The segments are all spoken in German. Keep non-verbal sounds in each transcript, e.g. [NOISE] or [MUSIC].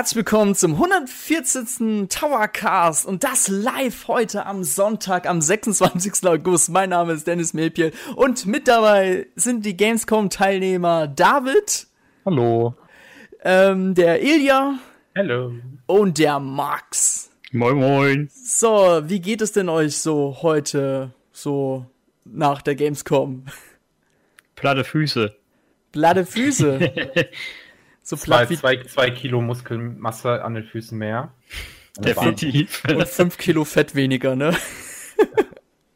Herzlich willkommen zum 140. Towercast und das live heute am Sonntag, am 26. August. Mein Name ist Dennis Melpiel und mit dabei sind die Gamescom-Teilnehmer David. Hallo. Ähm, der Ilja. Hallo. Und der Max. Moin, moin. So, wie geht es denn euch so heute, so nach der Gamescom? Platte Füße. Platte Füße. [LAUGHS] So zwei, zwei, zwei Kilo Muskelmasse an den Füßen mehr. [LAUGHS] Definitiv. Und fünf Kilo Fett weniger, ne? [LAUGHS]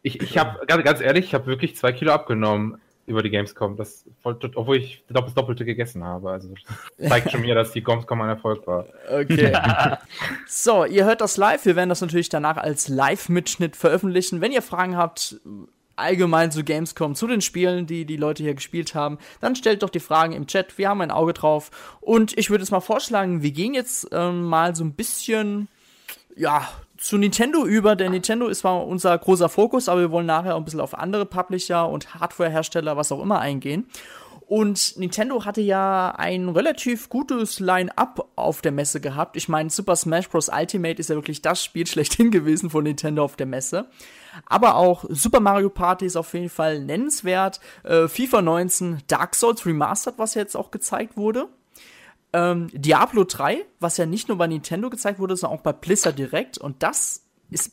Ich, ich habe, ganz, ganz ehrlich, ich habe wirklich zwei Kilo abgenommen über die Gamescom, das, obwohl ich das Doppelte gegessen habe. Also das [LAUGHS] zeigt schon mir, dass die Gamescom ein Erfolg war. Okay. so, ihr hört das live. Wir werden das natürlich danach als Live-Mitschnitt veröffentlichen. Wenn ihr Fragen habt, allgemein zu Gamescom, zu den Spielen, die die Leute hier gespielt haben, dann stellt doch die Fragen im Chat. Wir haben ein Auge drauf. Und ich würde es mal vorschlagen, wir gehen jetzt ähm, mal so ein bisschen, ja, zu Nintendo über, denn Nintendo ist zwar unser großer Fokus, aber wir wollen nachher auch ein bisschen auf andere Publisher und Hardwarehersteller, was auch immer, eingehen. Und Nintendo hatte ja ein relativ gutes Line-up auf der Messe gehabt. Ich meine, Super Smash Bros. Ultimate ist ja wirklich das Spiel [LAUGHS] schlechthin gewesen von Nintendo auf der Messe. Aber auch Super Mario Party ist auf jeden Fall nennenswert. Äh, FIFA 19, Dark Souls Remastered, was ja jetzt auch gezeigt wurde. Ähm, Diablo 3, was ja nicht nur bei Nintendo gezeigt wurde, sondern auch bei Blizzard direkt. Und das ist,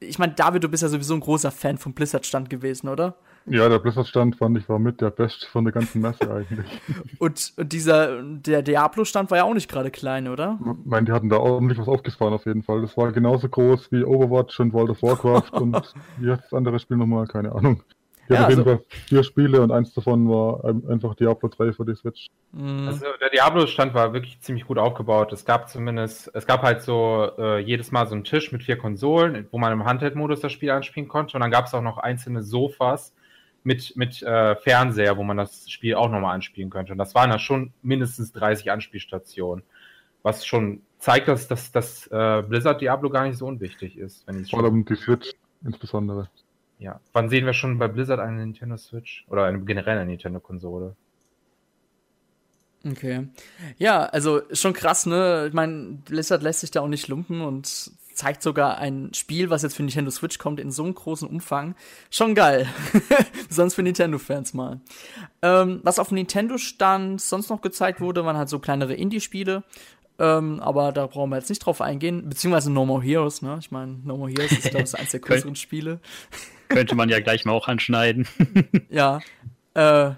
ich meine, David, du bist ja sowieso ein großer Fan vom Blizzard-Stand gewesen, oder? Ja, der Blizzard-Stand fand ich war mit der beste von der ganzen Messe eigentlich. [LAUGHS] und, und dieser, der Diablo-Stand war ja auch nicht gerade klein, oder? Ich meine, die hatten da ordentlich was aufgefahren auf jeden Fall. Das war genauso groß wie Overwatch und World of Warcraft [LAUGHS] und das andere Spiel nochmal? Keine Ahnung. Die ja, auf jeden also, Fall vier Spiele und eins davon war einfach Diablo 3 für die Switch. Mhm. Also der Diablo-Stand war wirklich ziemlich gut aufgebaut. Es gab zumindest, es gab halt so äh, jedes Mal so einen Tisch mit vier Konsolen, wo man im Handheld-Modus das Spiel anspielen konnte. Und dann gab es auch noch einzelne Sofas, mit, mit äh, Fernseher, wo man das Spiel auch nochmal anspielen könnte. Und das waren ja schon mindestens 30 Anspielstationen. Was schon zeigt, dass, dass, dass äh, Blizzard Diablo gar nicht so unwichtig ist. Wenn Vor allem die Switch insbesondere. Ja. Wann sehen wir schon bei Blizzard eine Nintendo Switch? Oder eine generelle Nintendo-Konsole? Okay. Ja, also schon krass, ne? Ich meine, Blizzard lässt sich da auch nicht lumpen und zeigt sogar ein Spiel, was jetzt für Nintendo Switch kommt, in so einem großen Umfang. Schon geil. [LAUGHS] sonst für Nintendo-Fans mal. Ähm, was auf Nintendo stand, sonst noch gezeigt wurde, waren halt so kleinere Indie-Spiele. Ähm, aber da brauchen wir jetzt nicht drauf eingehen. Beziehungsweise No More Heroes, ne? Ich meine, No More Heroes ist, glaube ich, eines der [LAUGHS] größeren Spiele. Könnte man ja gleich mal auch anschneiden. [LAUGHS] ja. Äh,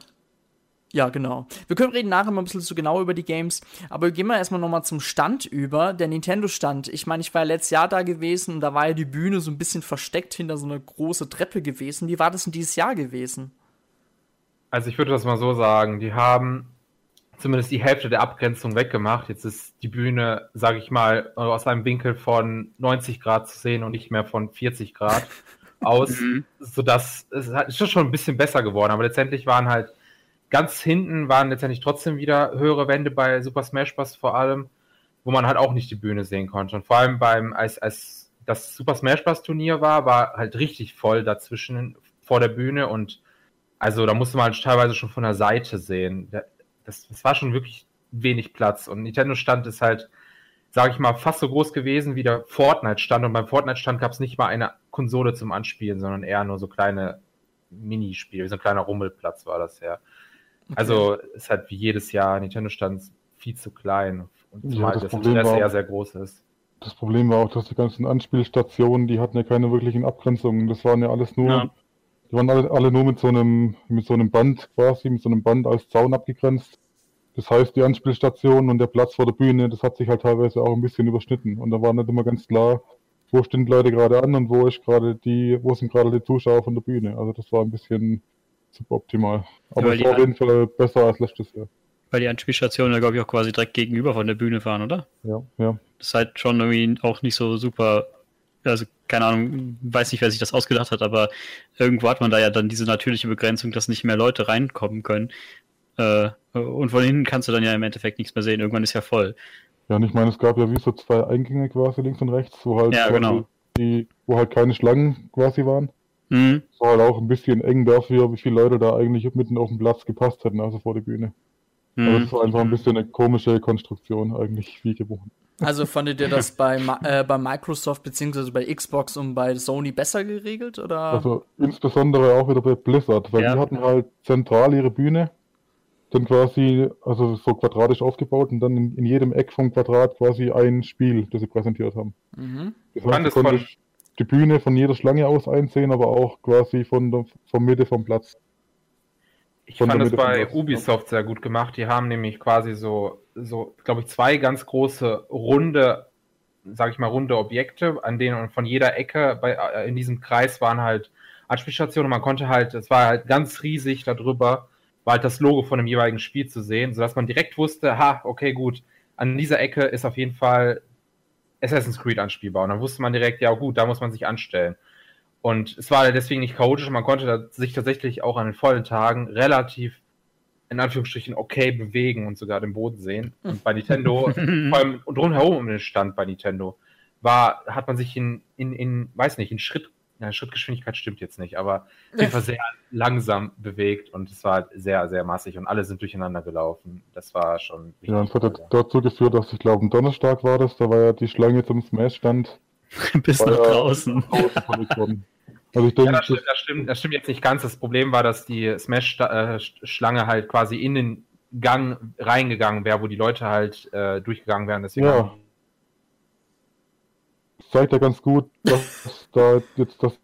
ja, genau. Wir können reden nachher mal ein bisschen zu genau über die Games, aber gehen wir erstmal nochmal zum Stand über, der Nintendo-Stand. Ich meine, ich war ja letztes Jahr da gewesen und da war ja die Bühne so ein bisschen versteckt hinter so einer großen Treppe gewesen. Wie war das denn dieses Jahr gewesen? Also ich würde das mal so sagen, die haben zumindest die Hälfte der Abgrenzung weggemacht. Jetzt ist die Bühne, sage ich mal, aus einem Winkel von 90 Grad zu sehen und nicht mehr von 40 Grad [LAUGHS] aus, mhm. sodass es ist schon ein bisschen besser geworden, aber letztendlich waren halt Ganz hinten waren letztendlich trotzdem wieder höhere Wände bei Super Smash Bros. vor allem, wo man halt auch nicht die Bühne sehen konnte. Und vor allem beim, als, als das Super Smash Bros. Turnier war, war halt richtig voll dazwischen vor der Bühne und also da musste man halt teilweise schon von der Seite sehen. Das, das war schon wirklich wenig Platz. Und Nintendo Stand ist halt, sage ich mal, fast so groß gewesen wie der Fortnite Stand. Und beim Fortnite Stand gab es nicht mal eine Konsole zum Anspielen, sondern eher nur so kleine Minispiele, so ein kleiner Rummelplatz war das ja. Also ist halt wie jedes Jahr Nintendo-Stand viel zu klein. Und zumal ja, das, das Interesse eher sehr groß ist. Das Problem war auch, dass die ganzen Anspielstationen, die hatten ja keine wirklichen Abgrenzungen. Das waren ja alles nur, ja. die waren alle, alle nur mit so einem, mit so einem Band quasi, mit so einem Band als Zaun abgegrenzt. Das heißt, die Anspielstationen und der Platz vor der Bühne, das hat sich halt teilweise auch ein bisschen überschnitten. Und da war nicht immer ganz klar, wo stehen die Leute gerade an und wo ist gerade die, wo sind gerade die Zuschauer von der Bühne. Also das war ein bisschen suboptimal. Aber es war auf jeden Fall besser als letztes Jahr. Weil die Anspielstationen ja, glaube ich, auch quasi direkt gegenüber von der Bühne fahren, oder? Ja, ja. Das ist halt schon irgendwie auch nicht so super, also keine Ahnung, weiß nicht, wer sich das ausgedacht hat, aber irgendwo hat man da ja dann diese natürliche Begrenzung, dass nicht mehr Leute reinkommen können. Äh, und von hinten kannst du dann ja im Endeffekt nichts mehr sehen. Irgendwann ist ja voll. Ja, und ich meine, es gab ja wie so zwei Eingänge quasi links und rechts, wo halt, ja, genau. die, wo halt keine Schlangen quasi waren. Mhm. war halt auch ein bisschen eng dafür, wie viele Leute da eigentlich mitten auf dem Platz gepasst hätten, also vor der Bühne. Mhm. Aber das war einfach ein bisschen eine komische Konstruktion eigentlich, wie gewohnt. Also fandet ihr das bei, [LAUGHS] äh, bei Microsoft beziehungsweise bei Xbox und bei Sony besser geregelt? Oder? Also insbesondere auch wieder bei Blizzard, weil ja. die hatten halt zentral ihre Bühne, dann quasi, also so quadratisch aufgebaut und dann in, in jedem Eck vom Quadrat quasi ein Spiel, das sie präsentiert haben. Mhm. Das heißt, du konntest die Bühne von jeder Schlange aus einsehen, aber auch quasi von der von Mitte vom Platz. Ich fand es bei Ubisoft sehr gut gemacht. Die haben nämlich quasi so, so glaube ich, zwei ganz große runde, sage ich mal, runde Objekte, an denen von jeder Ecke bei, äh, in diesem Kreis waren halt Anspielstationen man konnte halt, es war halt ganz riesig darüber, war halt das Logo von dem jeweiligen Spiel zu sehen, sodass man direkt wusste, ha, okay, gut, an dieser Ecke ist auf jeden Fall Assassin's Creed anspielbar. Und dann wusste man direkt, ja gut, da muss man sich anstellen. Und es war deswegen nicht chaotisch und man konnte sich tatsächlich auch an den vollen Tagen relativ in Anführungsstrichen okay bewegen und sogar den Boden sehen. Und bei Nintendo, [LAUGHS] vor allem drumherum um den Stand bei Nintendo, war, hat man sich in, in, in weiß nicht, in Schritt, ja, Schrittgeschwindigkeit stimmt jetzt nicht, aber [LAUGHS] auf jeden Fall sehr langsam bewegt und es war halt sehr, sehr massig und alle sind durcheinander gelaufen. Das war schon. Ja, und es hat dazu geführt, dass ich glaube, am Donnerstag war das, da war ja die Schlange zum Smash-Stand [LAUGHS] Bis nach draußen. [LAUGHS] Also ich denke, ja, das, stimmt, das, stimmt, das stimmt jetzt nicht ganz. Das Problem war, dass die Smash-Schlange halt quasi in den Gang reingegangen wäre, wo die Leute halt äh, durchgegangen wären. Deswegen ja. Das zeigt ja ganz gut, dass [LAUGHS] da jetzt das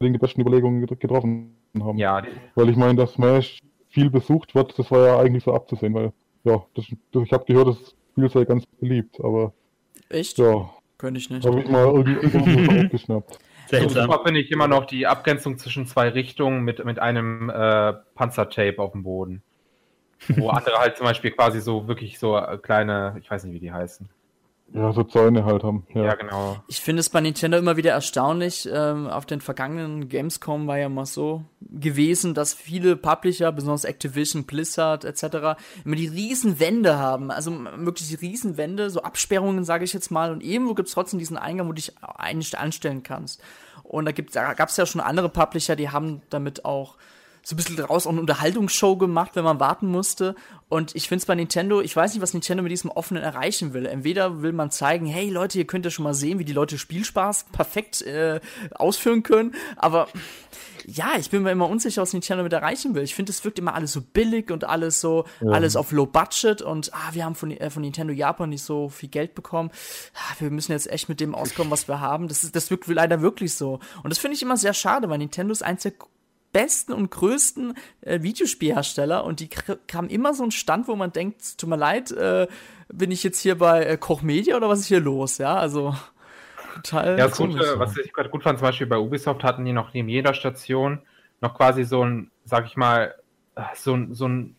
die besten Überlegungen getroffen haben. Ja. Weil ich meine, dass Smash viel besucht wird, das war ja eigentlich so abzusehen, weil ja, das, ich habe gehört, das Spiel sei ganz beliebt, aber Echt? Ja. Könnte ich nicht. Habe ich mal irgendwie [LAUGHS] aufgeschnappt. So super finde ich immer noch die Abgrenzung zwischen zwei Richtungen mit, mit einem äh, Panzertape auf dem Boden. Wo andere halt zum Beispiel quasi so wirklich so kleine, ich weiß nicht, wie die heißen. Ja, so Zäune halt haben. Ja, ja genau. Ich finde es bei Nintendo immer wieder erstaunlich. Ähm, auf den vergangenen Gamescom war ja mal so gewesen, dass viele Publisher, besonders Activision, Blizzard etc., immer die riesen Wände haben. Also wirklich riesen Wände, so Absperrungen, sage ich jetzt mal. Und irgendwo gibt es trotzdem diesen Eingang, wo du dich eigentlich anstellen kannst. Und da, da gab es ja schon andere Publisher, die haben damit auch so ein bisschen draus auch eine Unterhaltungsshow gemacht, wenn man warten musste. Und ich finde es bei Nintendo, ich weiß nicht, was Nintendo mit diesem Offenen erreichen will. Entweder will man zeigen, hey Leute, ihr könnt ja schon mal sehen, wie die Leute Spielspaß perfekt äh, ausführen können, aber ja, ich bin mir immer unsicher, was Nintendo mit erreichen will. Ich finde, es wirkt immer alles so billig und alles so, ja. alles auf Low Budget und ah, wir haben von, äh, von Nintendo Japan nicht so viel Geld bekommen. Ah, wir müssen jetzt echt mit dem auskommen, was wir haben. Das, ist, das wirkt leider wirklich so. Und das finde ich immer sehr schade, weil Nintendo ist eins der besten und größten äh, Videospielhersteller und die haben immer so einen Stand, wo man denkt, tut mir leid, äh, bin ich jetzt hier bei äh, Koch Media oder was ist hier los? Ja, also total. Ja, das Gute, was ich gerade gut fand, zum Beispiel bei Ubisoft hatten die noch neben jeder Station noch quasi so ein, sag ich mal, so ein, so ein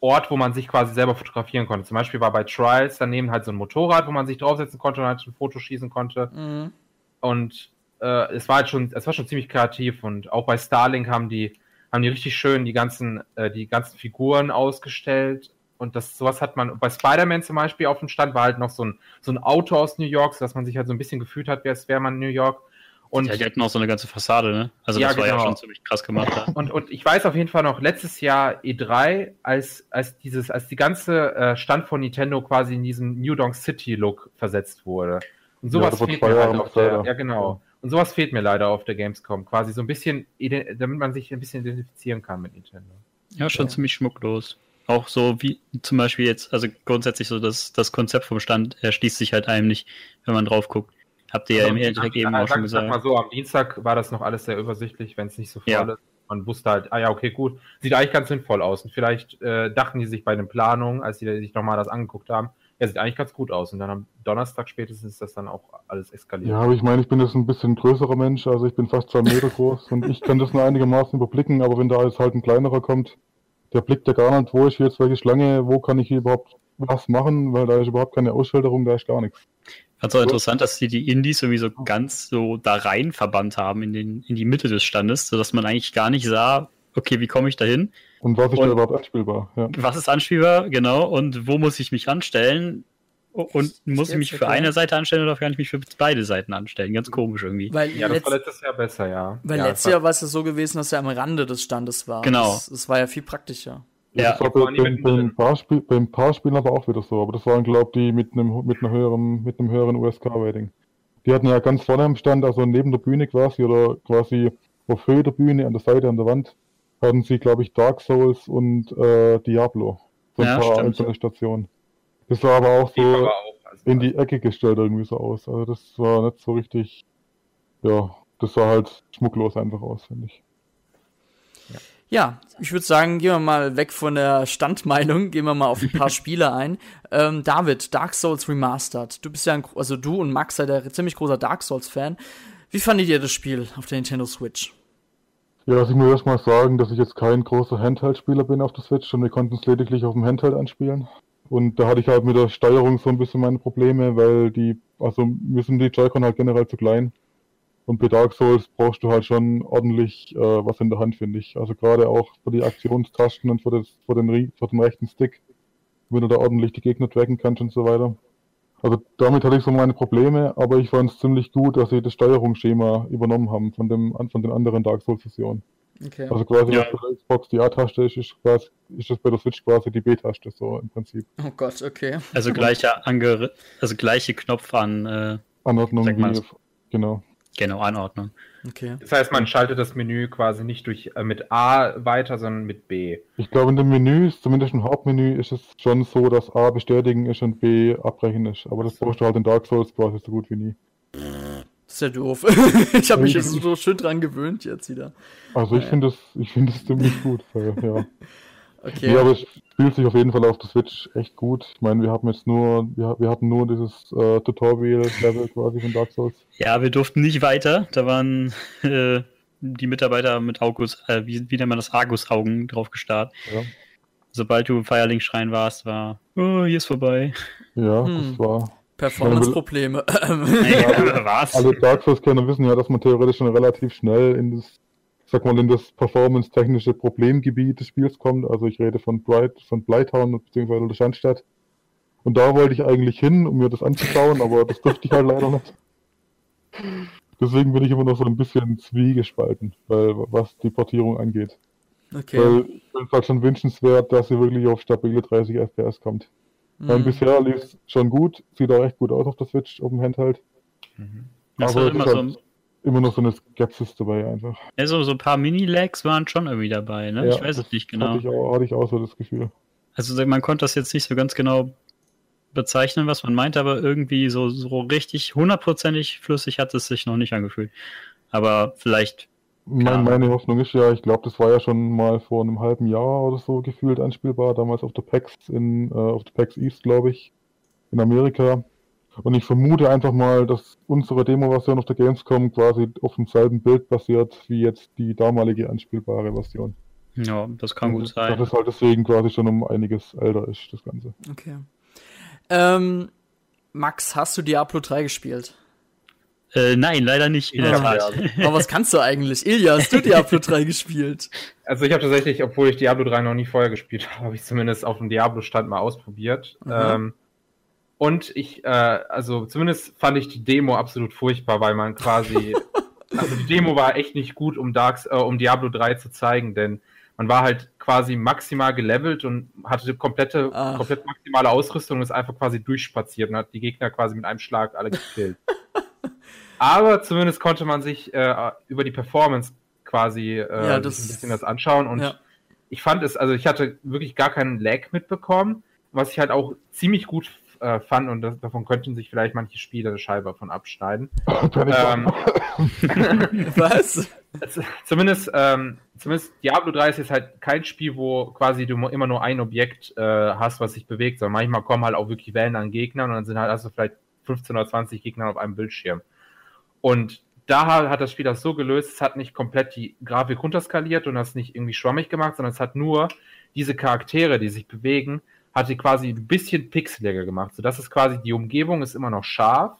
Ort, wo man sich quasi selber fotografieren konnte. Zum Beispiel war bei Trials daneben halt so ein Motorrad, wo man sich draufsetzen konnte und halt ein Foto schießen konnte. Mhm. Und äh, es war halt schon, es war schon ziemlich kreativ und auch bei Starlink haben die, haben die richtig schön die ganzen, äh, die ganzen Figuren ausgestellt. Und das, sowas hat man, bei Spider-Man zum Beispiel auf dem Stand war halt noch so ein, so ein Auto aus New York, sodass man sich halt so ein bisschen gefühlt hat, als wäre man in New York. Und ja, die hatten auch so eine ganze Fassade, ne? Also ja, das war genau. ja schon ziemlich krass gemacht. Ja. Und, und ich weiß auf jeden Fall noch, letztes Jahr E3, als, als dieses, als die ganze äh, Stand von Nintendo quasi in diesen New Donk City Look versetzt wurde. Und sowas ja, fehlt mir halt auf der, ja genau. Und sowas fehlt mir leider auf der Gamescom. Quasi so ein bisschen, damit man sich ein bisschen identifizieren kann mit Nintendo. Ja, schon ja. ziemlich schmucklos. Auch so wie zum Beispiel jetzt, also grundsätzlich so das, das Konzept vom Stand erschließt sich halt einem nicht, wenn man drauf guckt. Habt ihr ja, im direkt eben auch schon gesagt. Sag mal so, am Dienstag war das noch alles sehr übersichtlich, wenn es nicht so voll ja. ist. Man wusste halt, ah ja, okay, gut. Sieht eigentlich ganz sinnvoll aus. Und vielleicht äh, dachten die sich bei den Planungen, als sie sich nochmal das angeguckt haben, ja, sieht eigentlich ganz gut aus. Und dann am Donnerstag spätestens ist das dann auch alles eskaliert. Ja, aber ich meine, ich bin jetzt ein bisschen größerer Mensch, also ich bin fast zwei Meter groß und ich kann das nur einigermaßen überblicken, aber wenn da jetzt halt ein kleinerer kommt, der blickt ja gar nicht, wo ist jetzt welche Schlange, wo kann ich hier überhaupt was machen, weil da ist überhaupt keine Ausschilderung, da ist gar nichts. Also interessant, dass sie die Indies sowieso ganz so da rein verbannt haben in, den, in die Mitte des Standes, sodass man eigentlich gar nicht sah, okay, wie komme ich da hin? Und was ist und, da überhaupt anspielbar? Ja. Was ist anspielbar, genau, und wo muss ich mich anstellen? Und muss ich mich für eine Seite anstellen oder kann ich mich für beide Seiten anstellen? Ganz komisch irgendwie. Weil ja, das war letztes Jahr besser, ja. Weil ja, letztes Jahr war es ja so gewesen, dass er am Rande des Standes war. Genau. Das, das war ja viel praktischer. Ja, das war bei, beim, beim, Paarspiel, beim Paarspielen aber auch wieder so, aber das waren, glaube ich, die mit einem, mit, einer höheren, mit einem höheren USK-Rating. Die hatten ja ganz vorne am Stand, also neben der Bühne quasi, oder quasi auf Höhe der Bühne, an der Seite, an der Wand, hatten sie, glaube ich, Dark Souls und äh, Diablo. So ein ja, paar stimmt. einzelne Stationen. Das sah aber auch so aber auch, also in die Ecke gestellt irgendwie so aus. Also das war nicht so richtig, ja, das sah halt schmucklos einfach aus, finde ich. Ja, ich würde sagen, gehen wir mal weg von der Standmeinung, gehen wir mal auf ein paar [LAUGHS] Spiele ein. Ähm, David, Dark Souls Remastered. Du bist ja, ein, also du und Max seid ja ziemlich großer Dark Souls-Fan. Wie fandet ihr das Spiel auf der Nintendo Switch? Ja, also ich muss erstmal sagen, dass ich jetzt kein großer Handheld-Spieler bin auf der Switch und wir konnten es lediglich auf dem Handheld anspielen. Und da hatte ich halt mit der Steuerung so ein bisschen meine Probleme, weil die, also mir sind die Joy-Con halt generell zu klein. Und bei Dark Souls brauchst du halt schon ordentlich äh, was in der Hand, finde ich. Also gerade auch für die Aktionstasten und für, das, für, den, für den rechten Stick, wenn du da ordentlich die Gegner tracken kannst und so weiter. Also damit hatte ich so meine Probleme, aber ich fand es ziemlich gut, dass sie das Steuerungsschema übernommen haben von, dem, von den anderen Dark Souls-Versionen. Okay. Also quasi, ja. bei der Xbox die A-Taste ist, ist, quasi, ist das bei der Switch quasi die B-Taste, so im Prinzip. Oh Gott, okay. Also gleiche, Ange also gleiche Knopf an äh, Anordnung, wie, genau. Genau, Anordnung. Okay. Das heißt, man schaltet das Menü quasi nicht durch äh, mit A weiter, sondern mit B. Ich glaube, in dem Menü, zumindest im Hauptmenü, ist es schon so, dass A bestätigen ist und B abbrechen ist. Aber das brauchst du halt in Dark Souls quasi so gut wie nie. Das ist ja doof. [LAUGHS] ich habe mich jetzt so schön dran gewöhnt jetzt wieder. Also ich finde das, find das ziemlich gut. Weil, [LAUGHS] ja. Okay. Ja, aber es spielt sich auf jeden Fall auf der Switch echt gut. Ich meine, wir haben jetzt nur, wir, wir hatten nur dieses äh, Tutorial-Level quasi von Dark Souls. Ja, wir durften nicht weiter. Da waren [LAUGHS] äh, die Mitarbeiter mit August, äh, wie, wie nennt man das, Argus-Augen drauf gestarrt. Ja. Sobald du im Feierlingsschrein warst, war, oh, hier ist vorbei. Ja, hm. das war. Performance-Probleme. [LAUGHS] ja, [LAUGHS] was? Alle Dark Souls-Kenner wissen ja, dass man theoretisch schon relativ schnell in das sag mal, in das performance-technische Problemgebiet des Spiels kommt. Also ich rede von Bright, von Blytown bzw. der Schandstadt. Und da wollte ich eigentlich hin, um mir das anzuschauen, aber das durfte ich halt leider nicht. Deswegen bin ich immer noch so ein bisschen zwiegespalten, weil, was die Portierung angeht. Okay. Weil ich finde es halt schon wünschenswert, dass sie wirklich auf stabile 30 FPS kommt. Mhm. Weil bisher lief es schon gut, sieht auch echt gut aus auf der Switch, auf dem Handheld. Mhm. Das aber immer halt, so immer noch so eine Skepsis dabei einfach. Also so ein paar Mini-Lags waren schon irgendwie dabei, ne? Ja, ich weiß es nicht genau. Hatte ich, auch, hatte ich auch so das Gefühl. Also man konnte das jetzt nicht so ganz genau bezeichnen, was man meinte, aber irgendwie so, so richtig hundertprozentig flüssig hat es sich noch nicht angefühlt. Aber vielleicht. Mein, meine Hoffnung ist ja, ich glaube, das war ja schon mal vor einem halben Jahr oder so gefühlt anspielbar, damals auf der PAX in, äh, auf der PAX East, glaube ich, in Amerika. Und ich vermute einfach mal, dass unsere Demo-Version auf der Gamescom quasi auf demselben Bild basiert wie jetzt die damalige anspielbare Version. Ja, das kann gut sein. Dass es halt deswegen quasi schon um einiges älter ist, das Ganze. Okay. Ähm, Max, hast du Diablo 3 gespielt? Äh, nein, leider nicht. In der Tat. Aber was kannst du eigentlich? Ilja, hast du Diablo 3 [LAUGHS] gespielt? Also ich habe tatsächlich, obwohl ich Diablo 3 noch nie vorher gespielt habe, habe ich zumindest auf dem Diablo-Stand mal ausprobiert. Mhm. Ähm, und ich, äh, also zumindest fand ich die Demo absolut furchtbar, weil man quasi, [LAUGHS] also die Demo war echt nicht gut, um Darks, äh, um Diablo 3 zu zeigen, denn man war halt quasi maximal gelevelt und hatte komplette, Ach. komplett maximale Ausrüstung und ist einfach quasi durchspaziert und hat die Gegner quasi mit einem Schlag alle gekillt. [LAUGHS] Aber zumindest konnte man sich äh, über die Performance quasi äh, ja, das, ein bisschen das anschauen und ja. ich fand es, also ich hatte wirklich gar keinen Lag mitbekommen, was ich halt auch ziemlich gut äh, fand und das, davon könnten sich vielleicht manche Spieler eine Scheibe von abschneiden. [LAUGHS] ähm, [LAUGHS] Was? zumindest, ähm, zumindest Diablo 3 ist jetzt halt kein Spiel, wo quasi du immer nur ein Objekt äh, hast, was sich bewegt, sondern manchmal kommen halt auch wirklich Wellen an Gegnern und dann sind halt also vielleicht 15 oder 20 Gegner auf einem Bildschirm. Und da hat das Spiel das so gelöst, es hat nicht komplett die Grafik runterskaliert und das nicht irgendwie schwammig gemacht, sondern es hat nur diese Charaktere, die sich bewegen, hat sie quasi ein bisschen pixeliger gemacht. So dass es quasi die Umgebung ist immer noch scharf,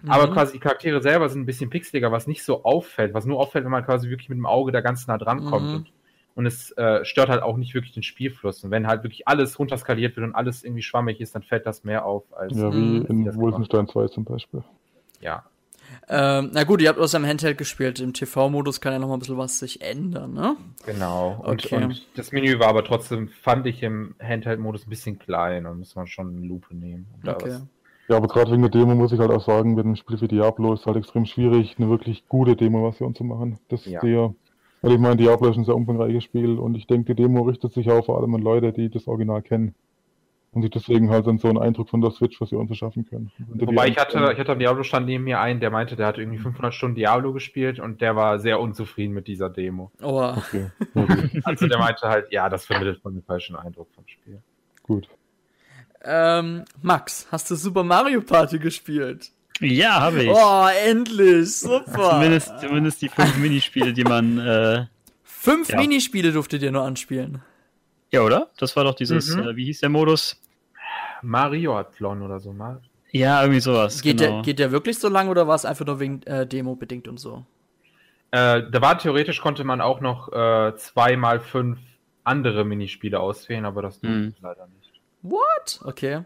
mhm. aber quasi die Charaktere selber sind ein bisschen pixeliger, was nicht so auffällt, was nur auffällt, wenn man quasi wirklich mit dem Auge da ganz nah dran kommt. Mhm. Und, und, es äh, stört halt auch nicht wirklich den Spielfluss. Und wenn halt wirklich alles runterskaliert wird und alles irgendwie schwammig ist, dann fällt das mehr auf als. Ja, wie in Wolfenstein 2 zum Beispiel. Ja. Ähm, na gut, ihr habt aus einem Handheld gespielt. Im TV-Modus kann ja noch mal ein bisschen was sich ändern, ne? Genau. Und, Okay. und das Menü war aber trotzdem, fand ich im Handheld-Modus ein bisschen klein und muss man schon eine Lupe nehmen. um da Okay. was- Ja, aber gerade wegen der Demo muss ich halt auch sagen, bei einem Spiel wie Diablo ist halt extrem schwierig, eine wirklich gute Demo-Version zu machen. Das Ja. ist der, weil ich meine, Diablo ist ein sehr umfangreiches Spiel und ich denke, die Demo richtet sich auch vor allem an Leute, die das Original kennen. Und sich deswegen halt dann so einen Eindruck von der Switch-Version verschaffen können. Wenn du die Wobei ich hatte, ich hatte am Diablo-Stand neben mir einen, der meinte, der hatte irgendwie 500 Stunden Diablo gespielt und der war sehr unzufrieden mit dieser Demo. Oh, Okay, [LAUGHS] gut. Also der meinte halt, ja, das vermittelt von den falschen Eindruck vom Spiel. gut. ähm, Max, hast du Super Mario Party gespielt? Ja, habe ich. Oh, endlich, super. Zumindest, zumindest die fünf Minispiele, die man. Äh, Fünf Ja. Minispiele durftet ihr nur anspielen. Ja, oder? Das war doch dieses, Mhm. äh, wie hieß der Modus? Mario-Athlon oder so mal. Ja, irgendwie sowas. Geht, genau. der, geht der wirklich so lang oder war es einfach nur wegen äh, Demo bedingt und so? Äh, da war theoretisch konnte man auch noch äh, zwei mal fünf andere Minispiele auswählen, aber das tut Hm. leider nicht. What? Okay.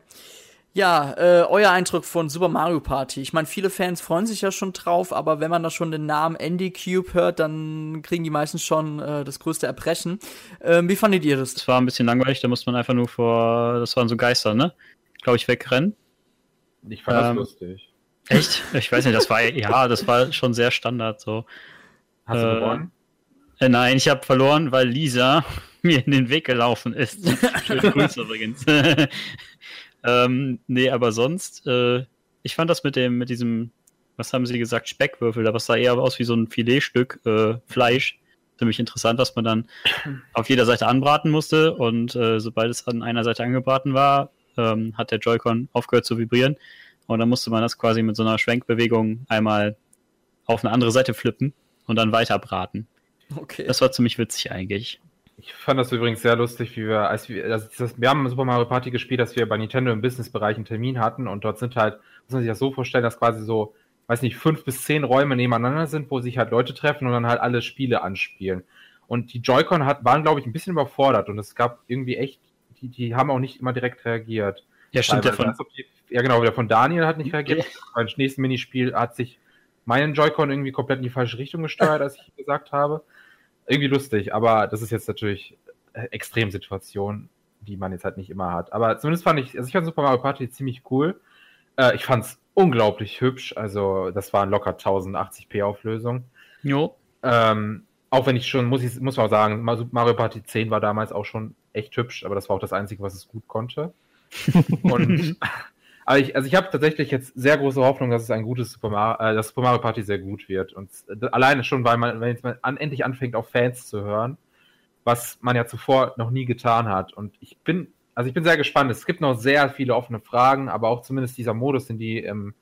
Ja, äh, euer Eindruck von Super Mario Party. Ich meine, viele Fans freuen sich ja schon drauf, aber wenn man da schon den Namen Andy Cube hört, dann kriegen die meisten schon äh, das größte Erbrechen. Ähm, wie fandet ihr das? Das war ein bisschen langweilig, da musste man einfach nur vor, das waren so Geister, ne? Glaube ich, wegrennen. Ich fand das Ähm, lustig. Echt? Ich weiß nicht, das war, ja, das war schon sehr Standard so. Hast du äh, gewonnen? Äh, nein, ich habe verloren, weil Lisa [LAUGHS] mir in den Weg gelaufen ist. [LAUGHS] Schöne Grüße übrigens. [LAUGHS] ähm, nee, aber sonst, äh, ich fand das mit dem, mit diesem, was haben sie gesagt, Speckwürfel, aber es sah eher aus wie so ein Filetstück äh, Fleisch. Ziemlich interessant, was man dann [CLEARS THROAT] auf jeder Seite anbraten musste und äh, sobald es an einer Seite angebraten war, ähm, hat der Joy-Con aufgehört zu vibrieren und dann musste man das quasi mit so einer Schwenkbewegung einmal auf eine andere Seite flippen und dann weiter braten. Okay. Das war ziemlich witzig eigentlich. Ich fand das übrigens sehr lustig, wie wir, als wir, also das, wir haben Super Mario Party gespielt, dass wir bei Nintendo im Businessbereich einen Termin hatten und dort sind halt, muss man sich das so vorstellen, dass quasi so, weiß nicht, fünf bis zehn Räume nebeneinander sind, wo sich halt Leute treffen und dann halt alle Spiele anspielen. Und die Joy-Con hat, waren, glaube ich, ein bisschen überfordert und es gab irgendwie echt, die, die haben auch nicht immer direkt reagiert. Ja, stimmt, der von. die, ja, genau, der von Daniel hat nicht reagiert. Beim nächsten Minispiel hat sich meinen Joy-Con irgendwie komplett in die falsche Richtung gesteuert, [LAUGHS] als ich gesagt habe. Irgendwie lustig, aber das ist jetzt natürlich äh, Extremsituation, die man jetzt halt nicht immer hat. Aber zumindest fand ich, also ich fand Super Mario Party ziemlich cool. Äh, ich fand es unglaublich hübsch. Also, das waren locker 1080p Auflösung. Jo. Ähm, auch wenn ich schon, muss ich, muss man sagen, Mario Party 10 war damals auch schon echt hübsch, aber das war auch das Einzige, was es gut konnte. [LAUGHS] Und, [LAUGHS] aber ich, also ich habe tatsächlich jetzt sehr große Hoffnung, dass es ein gutes Super Mario, äh, dass Super Mario Party sehr gut wird. Und äh, alleine schon, weil man, wenn jetzt mal an, endlich anfängt, auf Fans zu hören, was man ja zuvor noch nie getan hat. Und ich bin, also ich bin sehr gespannt. Es gibt noch sehr viele offene Fragen, aber auch zumindest dieser Modus, den die im,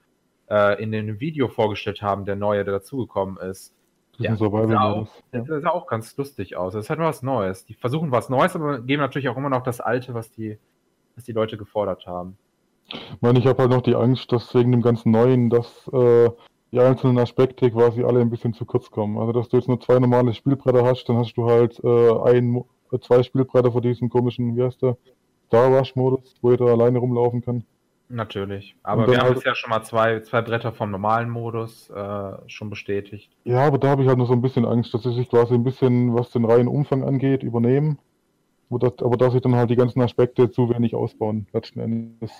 äh, in dem Video vorgestellt haben, der neue, der dazugekommen ist. Das Ja, ist ein Survival-Modus. Das sah auch ganz lustig aus. Das ist halt nur was Neues. Die versuchen was Neues, aber geben natürlich auch immer noch das Alte, was die, was die Leute gefordert haben. Ich meine, ich habe halt noch die Angst, dass wegen dem ganzen Neuen, dass äh, die einzelnen Aspekte quasi alle ein bisschen zu kurz kommen. Also, dass du jetzt nur zwei normale Spielbretter hast, dann hast du halt äh, ein, äh, zwei Spielbretter für diesen komischen, wie heißt der, Star Rush-Modus, wo jeder alleine rumlaufen kann. Natürlich. Aber wir haben halt- jetzt ja schon mal zwei, zwei Bretter vom normalen Modus äh, schon bestätigt. Ja, aber da habe ich halt noch so ein bisschen Angst, dass sie sich quasi ein bisschen, was den reinen Umfang angeht, übernehmen. Aber dass, aber dass sich dann halt die ganzen Aspekte zu wenig ausbauen, letzten Endes.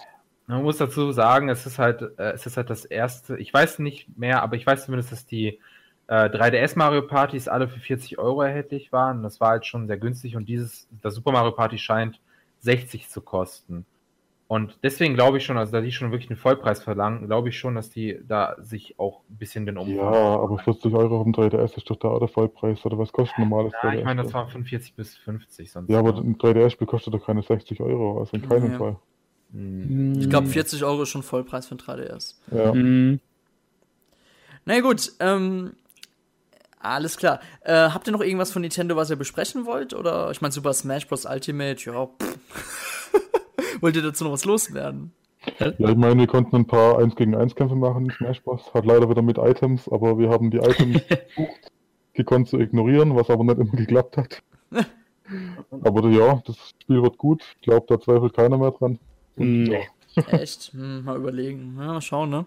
Man muss dazu sagen, es ist halt, äh, es ist halt das erste, ich weiß nicht mehr, aber ich weiß zumindest, dass die äh, 3DS Mario Partys alle für 40 Euro erhältlich waren. Das war halt schon sehr günstig und dieses, das Super Mario Party scheint 60 zu kosten. Und deswegen glaube ich schon, also da die schon wirklich einen Vollpreis verlangen, glaube ich schon, dass die da sich auch ein bisschen den Umfang. Ja, aber 40 Euro auf dem 3DS ist doch da der Vollpreis, oder was kostet ein normales Ja, 3DS? ich meine, das war von 40 bis 50 sonst. Ja, aber ein 3DS-Spiel kostet doch keine 60 Euro, also in keinem Nee. Fall. Hm. Ich glaube, 40 Euro ist schon Vollpreis für ein 3DS. Ja. Mhm. Na ja, gut, ähm, alles klar. Äh, habt ihr noch irgendwas von Nintendo, was ihr besprechen wollt? Oder, ich meine, Super Smash Bros. Ultimate, ja. [LAUGHS] Wollt ihr dazu noch was loswerden? ja, ich meine, wir konnten ein paar 1 gegen 1 Kämpfe machen Smash Bros. Hat leider wieder mit Items, aber wir haben die Items versucht, [LAUGHS] gekonnt zu ignorieren, was aber nicht immer geklappt hat. [LAUGHS] aber ja, das Spiel wird gut. Ich glaube, da zweifelt keiner mehr dran. Und Nee. ja, Echt? Hm, mal überlegen. Ja, mal schauen, ne?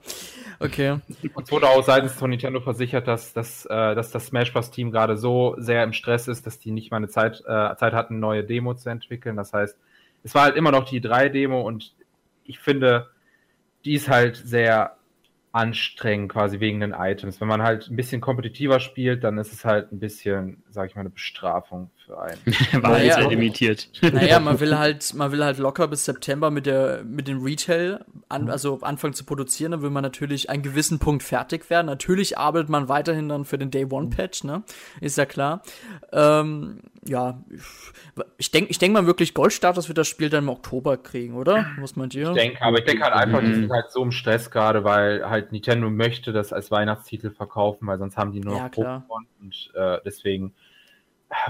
Okay. Und es wurde auch seitens von Nintendo versichert, dass, dass, äh, dass das Smash Bros. Team gerade so sehr im Stress ist, dass die nicht mal eine Zeit, äh, Zeit hatten, neue Demo zu entwickeln. Das heißt, es war halt immer noch die 3-Demo und ich finde, die ist halt sehr anstrengend, quasi wegen den Items. Wenn man halt ein bisschen kompetitiver spielt, dann ist es halt ein bisschen, sag ich mal, eine Bestrafung für einen. War naja, sehr limitiert. Naja, [LAUGHS] man will halt, man will halt locker bis September mit der, mit dem Retail an, also anfangen zu produzieren, dann will man natürlich einen gewissen Punkt fertig werden. Natürlich arbeitet man weiterhin dann für den Day One Patch, ne? Ist ja klar. Ähm, ja, ich denke, ich denke mal wirklich Goldstatus wird das Spiel dann im Oktober kriegen, oder? Was meint ihr? Ich denke, aber ich denke halt einfach, mhm. die sind halt so im Stress gerade, weil halt Nintendo möchte das als Weihnachtstitel verkaufen, weil sonst haben die nur ja, noch Pokémon und äh, deswegen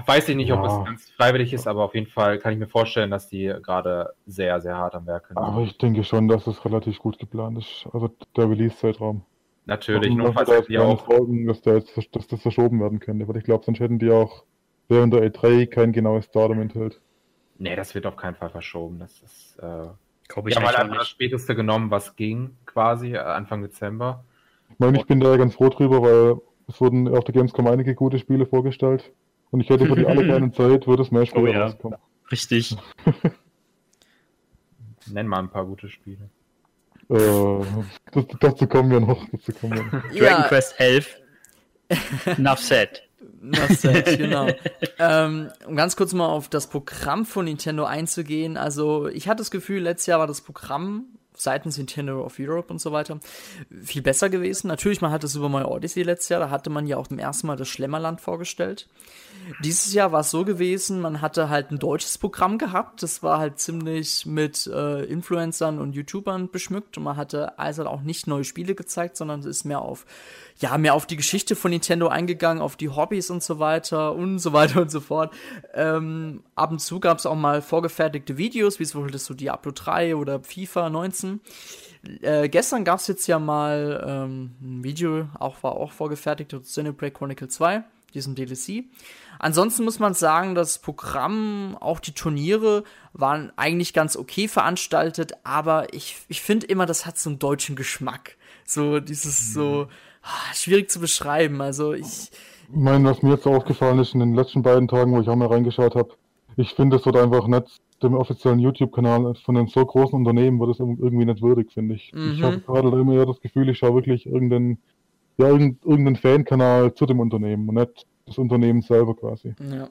weiß ich nicht, ja. ob es ganz freiwillig ist, aber auf jeden Fall kann ich mir vorstellen, dass die gerade sehr, sehr hart am Werk sind. Aber ich denke schon, dass es relativ gut geplant ist. Also der Release-Zeitraum. Natürlich, nur falls die auch Folgen, dass, der jetzt, dass das verschoben werden könnte, weil ich glaube, sonst hätten die auch während der E3 kein genaues Datum enthält. Nee, das wird auf keinen Fall verschoben. Das ist, äh, Glaube ich haben halt einfach das späteste genommen, was ging, quasi, äh, Anfang Dezember. Ich meine, ich bin da ganz froh drüber, weil es wurden auf der Gamescom einige gute Spiele vorgestellt. Und ich hätte für die alle keine [LAUGHS] Zeit, würde Smash oh, ja. rauskommen. Richtig. [LAUGHS] Nenn mal ein paar gute Spiele. Äh, das, dazu kommen wir noch. Dazu kommen wir noch. [LAUGHS] Dragon Quest 11. Enough said. Nostalgie, genau. ähm, um ganz kurz mal auf das Programm von Nintendo einzugehen. Also, ich hatte das Gefühl, letztes Jahr war das Programm seitens Nintendo of Europe und so weiter viel besser gewesen. Natürlich, man hatte Super Mario Odyssey letztes Jahr, da hatte man ja auch zum ersten Mal das Schlemmerland vorgestellt. Dieses Jahr war es so gewesen, man hatte halt ein deutsches Programm gehabt, das war halt ziemlich mit äh, Influencern und YouTubern beschmückt und man hatte also auch nicht neue Spiele gezeigt, sondern es ist mehr auf ja, mehr auf die Geschichte von Nintendo eingegangen, auf die Hobbys und so weiter und so weiter und so fort. Ähm, ab und zu gab es auch mal vorgefertigte Videos, wie zum Beispiel so Diablo 3 oder FIFA 19. Äh, gestern gab es jetzt ja mal ähm, ein Video, auch war auch vorgefertigt, Cinebreak Chronicle 2, diesem DLC. Ansonsten muss man sagen, das Programm, auch die Turniere waren eigentlich ganz okay veranstaltet, aber ich, ich finde immer, das hat so einen deutschen Geschmack. So dieses so, Ah, schwierig zu beschreiben. Also ich. Ich meine, was mir jetzt aufgefallen ist in den letzten beiden Tagen, wo ich auch mal reingeschaut habe, ich finde, es wird einfach nicht dem offiziellen YouTube-Kanal von einem so großen Unternehmen wird es irgendwie nicht würdig, finde ich. Mhm. Ich habe gerade immer das Gefühl, ich schaue wirklich irgendeinen, ja, irgendeinen Fan-Kanal zu dem Unternehmen und nicht das Unternehmen selber quasi. Ja.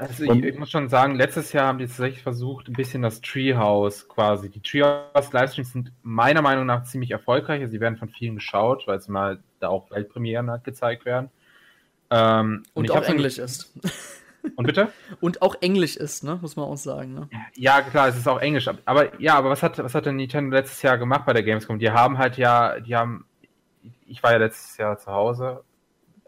Also ich, ich, muss schon sagen, letztes Jahr haben die tatsächlich versucht, ein bisschen das Treehouse quasi. Die Treehouse-Livestreams sind meiner Meinung nach ziemlich erfolgreich. Also sie werden von vielen geschaut, weil sie mal da auch Weltpremieren halt gezeigt werden. Ähm, und, und auch Englisch ist. [LAUGHS] Und bitte? und auch Englisch ist, ne? Muss man auch sagen, ne? Ja, klar, es ist auch Englisch. Aber ja, aber was hat, was hat denn Nintendo letztes Jahr gemacht bei der Gamescom? Die haben halt ja, die haben, ich war ja letztes Jahr zu Hause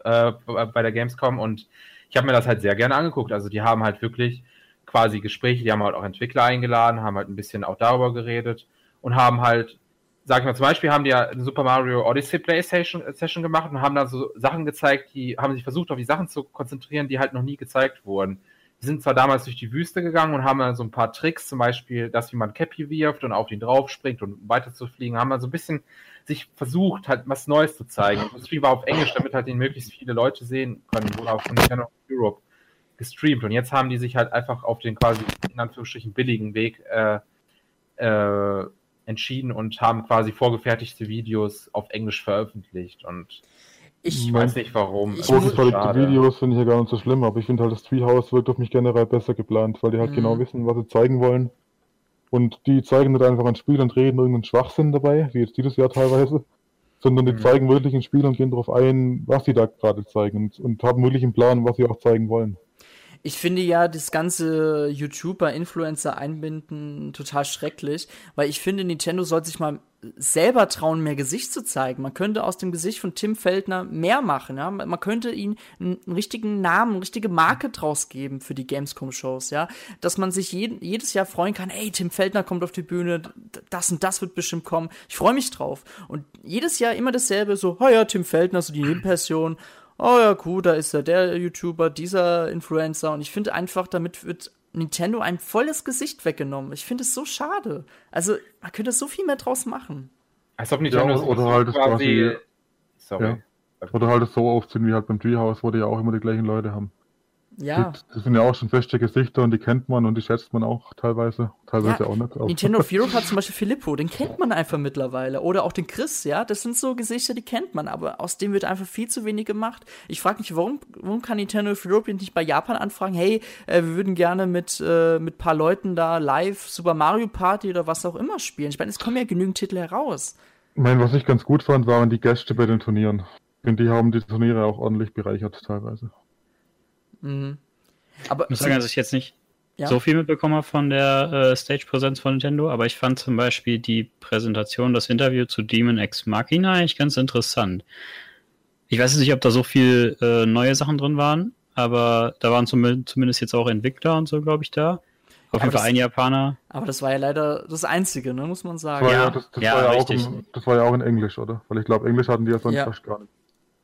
äh, bei der Gamescom und ich habe mir das halt sehr gerne angeguckt. Also die haben halt wirklich quasi Gespräche, die haben halt auch Entwickler eingeladen, haben halt ein bisschen auch darüber geredet und haben halt, sag ich mal, zum Beispiel haben die ja eine Super Mario Odyssey Playstation Session gemacht und haben da so Sachen gezeigt, die haben sich versucht, auf die Sachen zu konzentrieren, die halt noch nie gezeigt wurden. Die sind zwar damals durch die Wüste gegangen und haben dann so ein paar Tricks, zum Beispiel, dass man Cappy wirft und auf ihn drauf springt und weiter zu fliegen, haben dann so ein bisschen sich versucht, halt was Neues zu zeigen. Und das Spiel war auf Englisch, damit halt ihn möglichst viele Leute sehen können, wurde auch von Nintendo Europe gestreamt. Und jetzt haben die sich halt einfach auf den quasi in Anführungsstrichen billigen Weg äh, äh, entschieden und haben quasi vorgefertigte Videos auf Englisch veröffentlicht. Und ich mein, weiß nicht warum. Vorgefertigte Videos finde ich ja gar nicht so schlimm, aber ich finde halt, das Treehouse wirkt auf mich generell besser geplant, weil die halt mhm. genau wissen, was sie zeigen wollen. Und die zeigen nicht einfach ein Spiel und reden irgendeinen Schwachsinn dabei, wie jetzt dieses Jahr teilweise, sondern die mhm. zeigen wirklich ein Spiel und gehen darauf ein, was sie da gerade zeigen und, und haben wirklich einen Plan, was sie auch zeigen wollen ich finde ja das ganze YouTuber, Influencer einbinden total schrecklich, weil ich finde, Nintendo sollte sich mal selber trauen, mehr Gesicht zu zeigen. Man könnte aus dem Gesicht von Tim Feldner mehr machen, ja. Man könnte ihm einen, richtigen Namen, eine richtige Marke draus geben für die Gamescom-Shows, ja. Dass man sich jeden, jedes Jahr freuen kann, ey, Tim Feldner kommt auf die Bühne, das und das wird bestimmt kommen. Ich freue mich drauf. Und jedes Jahr immer dasselbe, so, oh ja, Tim Feldner, so die Nebenperson oh ja, gut, da ist ja der YouTuber, dieser Influencer. Und ich finde einfach, damit wird Nintendo ein volles Gesicht weggenommen. Ich finde es so schade. Also, man könnte so viel mehr draus machen. Als ob Nintendo Ja, oder halt das quasi- Sorry. Ja. Oder halt es so aufziehen wie halt beim Treehouse, wo die ja auch immer die gleichen Leute haben. Ja. Die, das sind ja auch schon feste Gesichter und die kennt man und die schätzt man auch teilweise. Teilweise Ja, auch nicht. Nintendo [LAUGHS] of Europe hat zum Beispiel Filippo, den kennt man einfach mittlerweile. Oder auch den Chris, ja. Das sind so Gesichter, die kennt man, aber aus dem wird einfach viel zu wenig gemacht. Ich frage mich, warum, warum kann Nintendo of Europe nicht bei Japan anfragen, hey, äh, wir würden gerne mit äh, mit paar Leuten da live Super Mario Party oder was auch immer spielen. Ich meine, es kommen ja genügend Titel heraus. Ich meine, was ich ganz gut fand, waren die Gäste bei den Turnieren. Und die haben die Turniere auch ordentlich bereichert teilweise. Mhm. Aber Ich muss sagen, dass ich jetzt nicht Ja. so viel mitbekommen habe von der äh, Stage-Präsenz von Nintendo, aber ich fand zum Beispiel die Präsentation, das Interview zu Demon X Machina eigentlich ganz interessant. Ich weiß jetzt nicht, ob da so viel äh, neue Sachen drin waren, aber da waren zum, zumindest jetzt auch Entwickler und so, glaube ich, da. Auf jeden Fall das- ein Japaner. Aber das war ja leider das Einzige, ne, muss man Das sagen. war ja, Ja, das, das ja, war ja, auch in, das war ja auch in Englisch, oder? Weil ich glaube, Englisch hatten die ja sonst Ja. fast gar nicht.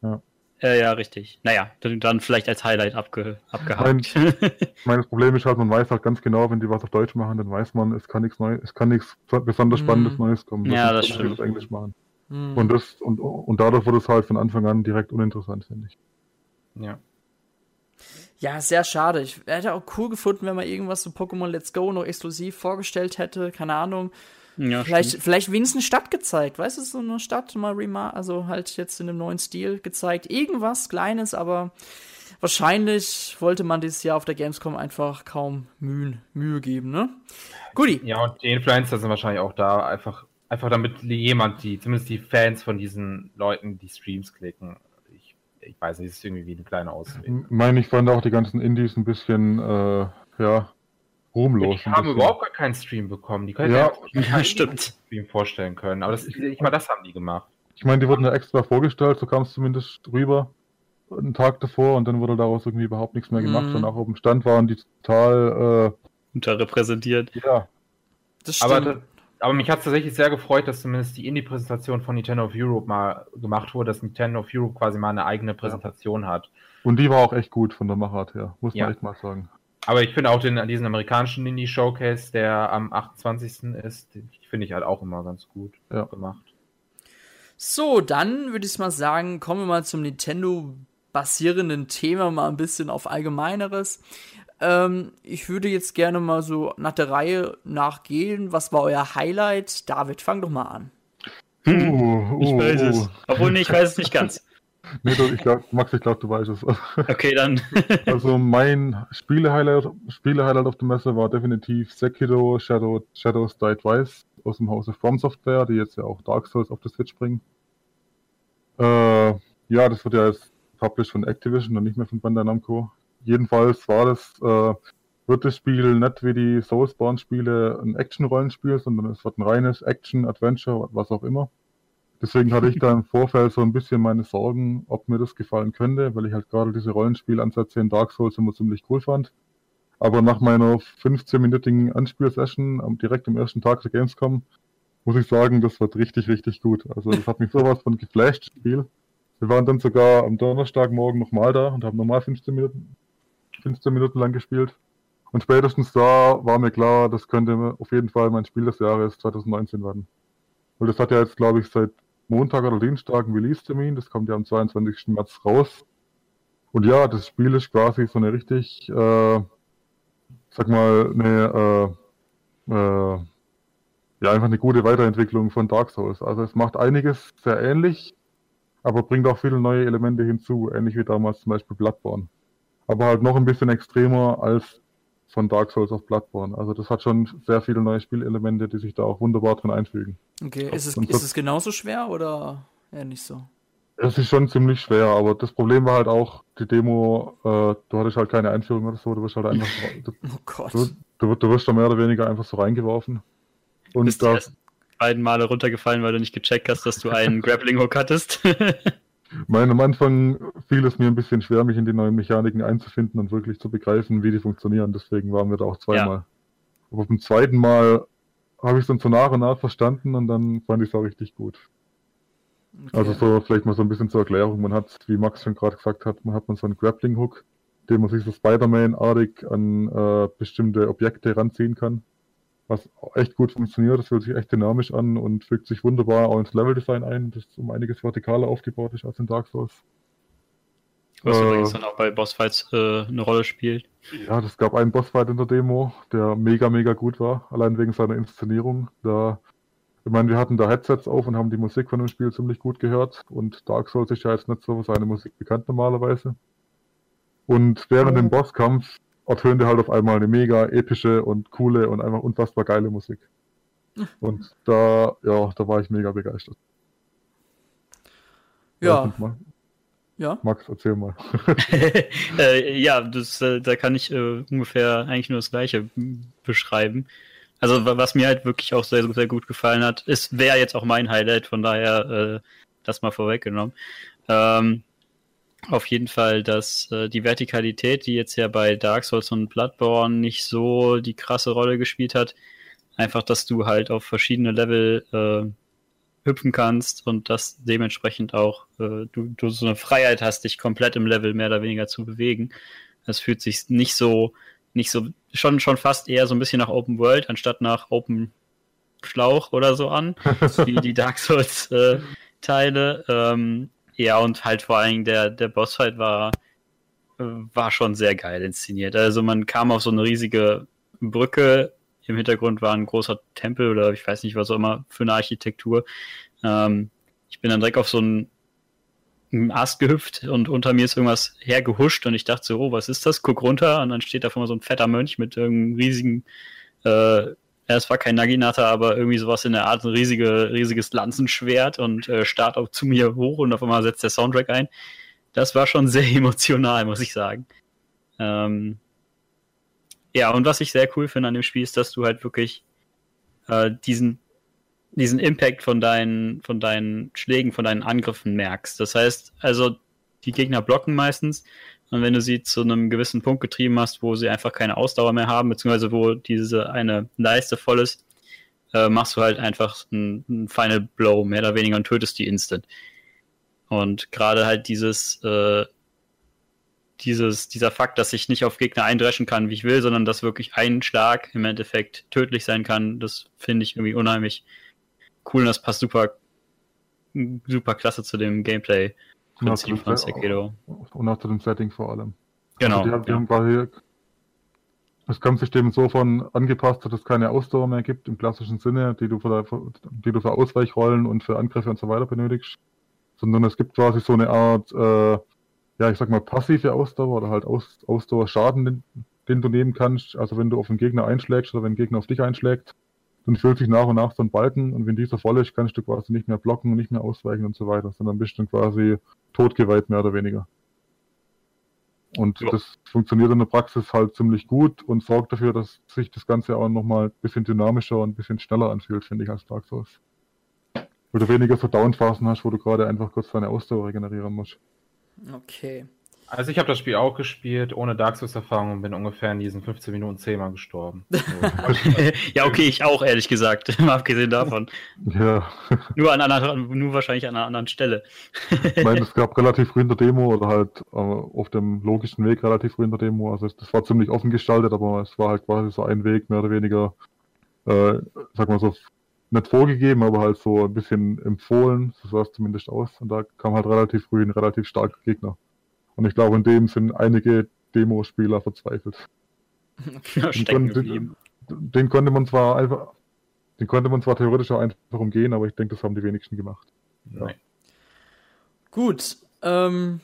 Ja, ja, richtig. Naja, dann, dann vielleicht als Highlight abge, abgehakt. Ich meine, das Problem ist halt, man weiß halt ganz genau, wenn die was auf Deutsch machen, dann weiß man, es kann nichts Neues, es kann nichts besonders Mhm. Spannendes Neues kommen. Ja, das stimmt. auf Englisch machen. Hm. Und das, und, und dadurch wurde es halt von Anfang an direkt uninteressant, finde ich. Ja. Ja, sehr schade. Ich hätte auch cool gefunden, wenn man irgendwas zu Pokémon Let's Go noch exklusiv vorgestellt hätte. Keine Ahnung. Ja, vielleicht, stimmt. vielleicht wenigstens eine Stadt gezeigt. Weißt du, so eine Stadt mal remar, also halt jetzt in einem neuen Stil gezeigt. Irgendwas Kleines, aber wahrscheinlich wollte man dieses Jahr auf der Gamescom einfach kaum Mühen, Mühe geben, ne? Guti. Ja, und die Influencer sind wahrscheinlich auch da, einfach, einfach damit jemand, die, zumindest die Fans von diesen Leuten, die Streams klicken. Ich, ich weiß nicht, es ist irgendwie wie ein kleiner Ausweg. Ich meine, ich fand auch die ganzen Indies ein bisschen, äh, ja, ruhmlos. Die haben bisschen. überhaupt gar keinen Stream bekommen. Die können Ja. ja, Ja, [LAUGHS] stimmt. Stream vorstellen können. Aber das, [LAUGHS] nicht mal das haben die gemacht. Ich meine, die wurden ja extra vorgestellt, so kam es zumindest rüber, einen Tag davor, und dann wurde daraus irgendwie überhaupt nichts mehr gemacht. Mhm. Und auch auf dem Stand waren die total, Unterrepräsentiert. äh, ja, Das stimmt. Aber, aber mich hat es tatsächlich sehr gefreut, dass zumindest die Indie-Präsentation von Nintendo of Europe mal gemacht wurde, dass Nintendo of Europe quasi mal eine eigene Präsentation hat. und die war auch echt gut von der Machart her, muss Ja. man echt mal sagen. Aber ich finde auch den, diesen amerikanischen Indie-Showcase, der am 28. ist, den finde ich halt auch immer ganz gut Ja. gemacht. So, dann würde ich mal sagen, kommen wir mal zum Nintendo-basierenden Thema, mal ein bisschen auf Allgemeineres. Ähm, ich würde jetzt gerne mal so nach der Reihe nachgehen. Was war euer Highlight? David, fang doch mal an. Uh, Ich uh, weiß uh. es. Obwohl, nee, ich weiß es nicht ganz. Nee, du, ich glaub, Max, ich glaube, du weißt es. [LAUGHS] Okay, dann. [LAUGHS] Also mein Spiele-Highlight Spiele -Highlight auf der Messe war definitiv Sekiro Shadow, Shadows Die Twice aus dem Hause From Software, die jetzt ja auch Dark Souls auf der Switch bringen. Äh, ja, das wird ja jetzt published von Activision und nicht mehr von Bandai Namco. Jedenfalls war das, äh, wird das Spiel nicht wie die Soulsborne-Spiele ein Action-Rollenspiel, sondern es wird ein reines Action-Adventure, was auch immer. Deswegen hatte ich da im Vorfeld so ein bisschen meine Sorgen, ob mir das gefallen könnte, weil ich halt gerade diese Rollenspielansätze in Dark Souls immer ziemlich cool fand. Aber nach meiner 15-minütigen Anspielsession direkt am ersten Tag der Gamescom muss ich sagen, das wird richtig, richtig gut. Also das hat mich sowas von geflasht, Spiel. Wir waren dann sogar am Donnerstagmorgen nochmal da und haben nochmal 15 Minuten, 15 Minuten lang gespielt. Und spätestens da war mir klar, das könnte auf jeden Fall mein Spiel des Jahres 2019 werden. Weil das hat ja jetzt, glaube ich, seit Montag oder Dienstag einen Release-Termin. Das kommt ja am 22. März raus. Und ja, das Spiel ist quasi so eine richtig, äh, sag mal, eine, äh, äh, ja, einfach eine gute Weiterentwicklung von Dark Souls. Also es macht einiges sehr ähnlich, aber bringt auch viele neue Elemente hinzu, ähnlich wie damals zum Beispiel Bloodborne. Aber halt noch ein bisschen extremer als von Dark Souls auf Bloodborne. Also das hat schon sehr viele neue Spielelemente, die sich da auch wunderbar drin einfügen. Okay, ist es, ist das- es genauso schwer oder eher nicht so? Es ist schon ziemlich schwer, aber das Problem war halt auch, die Demo, äh, du hattest halt keine Einführung oder so, du wirst halt [LAUGHS] einfach, du, Oh Gott. du, du, du wirst da mehr oder weniger einfach so reingeworfen. Und bist die da, ersten beiden Male runtergefallen, weil du nicht gecheckt hast, dass du einen [LAUGHS] Grappling Hook hattest. [LAUGHS] mein, am Anfang fiel es mir ein bisschen schwer, mich in die neuen Mechaniken einzufinden und wirklich zu begreifen, wie die funktionieren. Deswegen waren wir da auch zweimal. Aber beim zweiten Mal habe ich es dann so nach und nach verstanden und dann fand ich es auch richtig gut. Okay. Also so vielleicht mal so ein bisschen zur Erklärung. Man hat, wie Max schon gerade gesagt hat, man hat man so einen Grappling Hook, dem man sich so Spider-Man-artig an äh, bestimmte Objekte ranziehen kann. Was echt gut funktioniert, das fühlt sich echt dynamisch an und fügt sich wunderbar auch ins Leveldesign ein, das um einiges vertikaler aufgebaut ist als in Dark Souls. Was äh, übrigens dann auch bei Bossfights äh, eine Rolle spielt. Ja, das gab einen Bossfight in der Demo, der mega, mega gut war, allein wegen seiner Inszenierung. Da, ich meine, wir hatten da Headsets auf und haben die Musik von dem Spiel ziemlich gut gehört und Dark Souls ist ja jetzt nicht so für seine Musik bekannt normalerweise. Und während dem Bosskampf ertönte halt auf einmal eine mega epische und coole und einfach unfassbar geile Musik. [LAUGHS] Und da, ja, da war ich mega begeistert. Ja. Ja. Max, erzähl mal. [LAUGHS] äh, ja, das, äh, da kann ich äh, ungefähr eigentlich nur das Gleiche beschreiben. Also was mir halt wirklich auch sehr, sehr gut gefallen hat, ist wäre jetzt auch mein Highlight, von daher äh, das mal vorweggenommen. Ähm, auf jeden Fall, dass äh, die Vertikalität, die jetzt ja bei Dark Souls und Bloodborne nicht so die krasse Rolle gespielt hat, einfach, dass du halt auf verschiedene Level äh, hüpfen kannst und dass dementsprechend auch äh, du, du so eine Freiheit hast, dich komplett im Level mehr oder weniger zu bewegen. Das fühlt sich nicht so, nicht so, schon, schon fast eher so ein bisschen nach Open World, anstatt nach Open Schlauch oder so an, [LAUGHS] wie die Dark Souls äh, Teile. Ähm, ja, und halt vor Dingen der, der Bossfight war, war schon sehr geil inszeniert. Also man kam auf so eine riesige Brücke im Hintergrund war ein großer Tempel oder ich weiß nicht, was auch immer für eine Architektur. Ähm, ich bin dann direkt auf so einen, einen Ast gehüpft und unter mir ist irgendwas hergehuscht und ich dachte so, oh, was ist das? Guck runter und dann steht da vor mir so ein fetter Mönch mit irgendeinem riesigen, äh, es war kein Naginata, aber irgendwie sowas in der Art, ein riesige, riesiges Lanzenschwert und äh, starrt auch zu mir hoch und auf einmal setzt der Soundtrack ein. Das war schon sehr [LAUGHS] emotional, muss ich sagen. Ähm, ja, und was ich sehr cool finde an dem Spiel ist, dass du halt wirklich äh, diesen, diesen Impact von deinen, von deinen Schlägen, von deinen Angriffen merkst. Das heißt, also die Gegner blocken meistens und wenn du sie zu einem gewissen Punkt getrieben hast, wo sie einfach keine Ausdauer mehr haben, beziehungsweise wo diese eine Leiste voll ist, äh, machst du halt einfach einen Final Blow, mehr oder weniger, und tötest die instant. Und gerade halt dieses äh, dieses, dieser Fakt, dass ich nicht auf Gegner eindreschen kann, wie ich will, sondern dass wirklich ein Schlag im Endeffekt tödlich sein kann, das finde ich irgendwie unheimlich cool und das passt super, super klasse zu dem Gameplay-Prinzip von Sekiro. Und auch zu dem Setting vor allem. Genau. Also die, die ja. haben quasi das Kampfsystem insofern angepasst, dass es keine Ausdauer mehr gibt im klassischen Sinne, die du für, die du für Ausweichrollen und für Angriffe und so weiter benötigst, sondern es gibt quasi so eine Art äh, ja, ich sag mal, passive Ausdauer oder halt Aus, Ausdauerschaden, den, den, du nehmen kannst. Also wenn du auf einen Gegner einschlägst oder wenn ein Gegner auf dich einschlägt, dann füllt sich nach und nach so ein Balken und wenn dieser voll ist, kannst du quasi nicht mehr blocken, nicht mehr ausweichen und so weiter, sondern bist dann quasi totgeweiht, mehr oder weniger. Und ja. das funktioniert in der Praxis halt ziemlich gut und sorgt dafür, dass sich das Ganze auch nochmal ein bisschen dynamischer und ein bisschen schneller anfühlt, finde ich, als Dark Souls. Weil du weniger so Downphasen hast, wo du gerade einfach kurz deine Ausdauer regenerieren musst. Okay. Also ich habe das Spiel auch gespielt, ohne Dark Souls-Erfahrung und bin ungefähr in diesen 15 Minuten zehnmal gestorben. [LAUGHS] ja, okay, ich auch, ehrlich gesagt, [LAUGHS] mal abgesehen davon. Ja. Nur, an einer, nur wahrscheinlich an einer anderen Stelle. ich meine, es gab relativ früh in der Demo oder halt äh, auf dem logischen Weg relativ früh in der Demo. Also das war ziemlich offen gestaltet, aber es war halt quasi so ein Weg, mehr oder weniger, äh, sag mal so, nicht vorgegeben, aber halt so ein bisschen empfohlen, so sah es zumindest aus. Und da kam halt relativ früh ein relativ starker Gegner. Und ich glaube, in dem sind einige Demospieler verzweifelt. [LAUGHS] Ja, den, konnte, den, den, konnte man zwar einfach, den konnte man zwar theoretisch auch einfach umgehen, aber ich denke, das haben die wenigsten gemacht. Ja. Gut, ähm,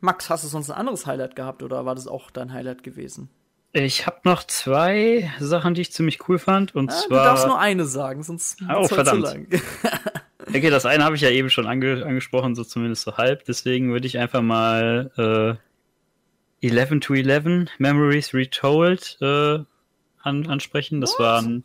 Max, hast du sonst ein anderes Highlight gehabt oder war das auch dein Highlight gewesen? Ich habe noch zwei Sachen, die ich ziemlich cool fand. Und ja, zwar. Du darfst nur eine sagen, sonst oh, verdammt. zu lang. [LAUGHS] okay, das eine habe ich ja eben schon ange angesprochen, so zumindest so halb. Deswegen würde ich einfach mal äh, 11 to 11 Memories Retold äh, an ansprechen. Das war ein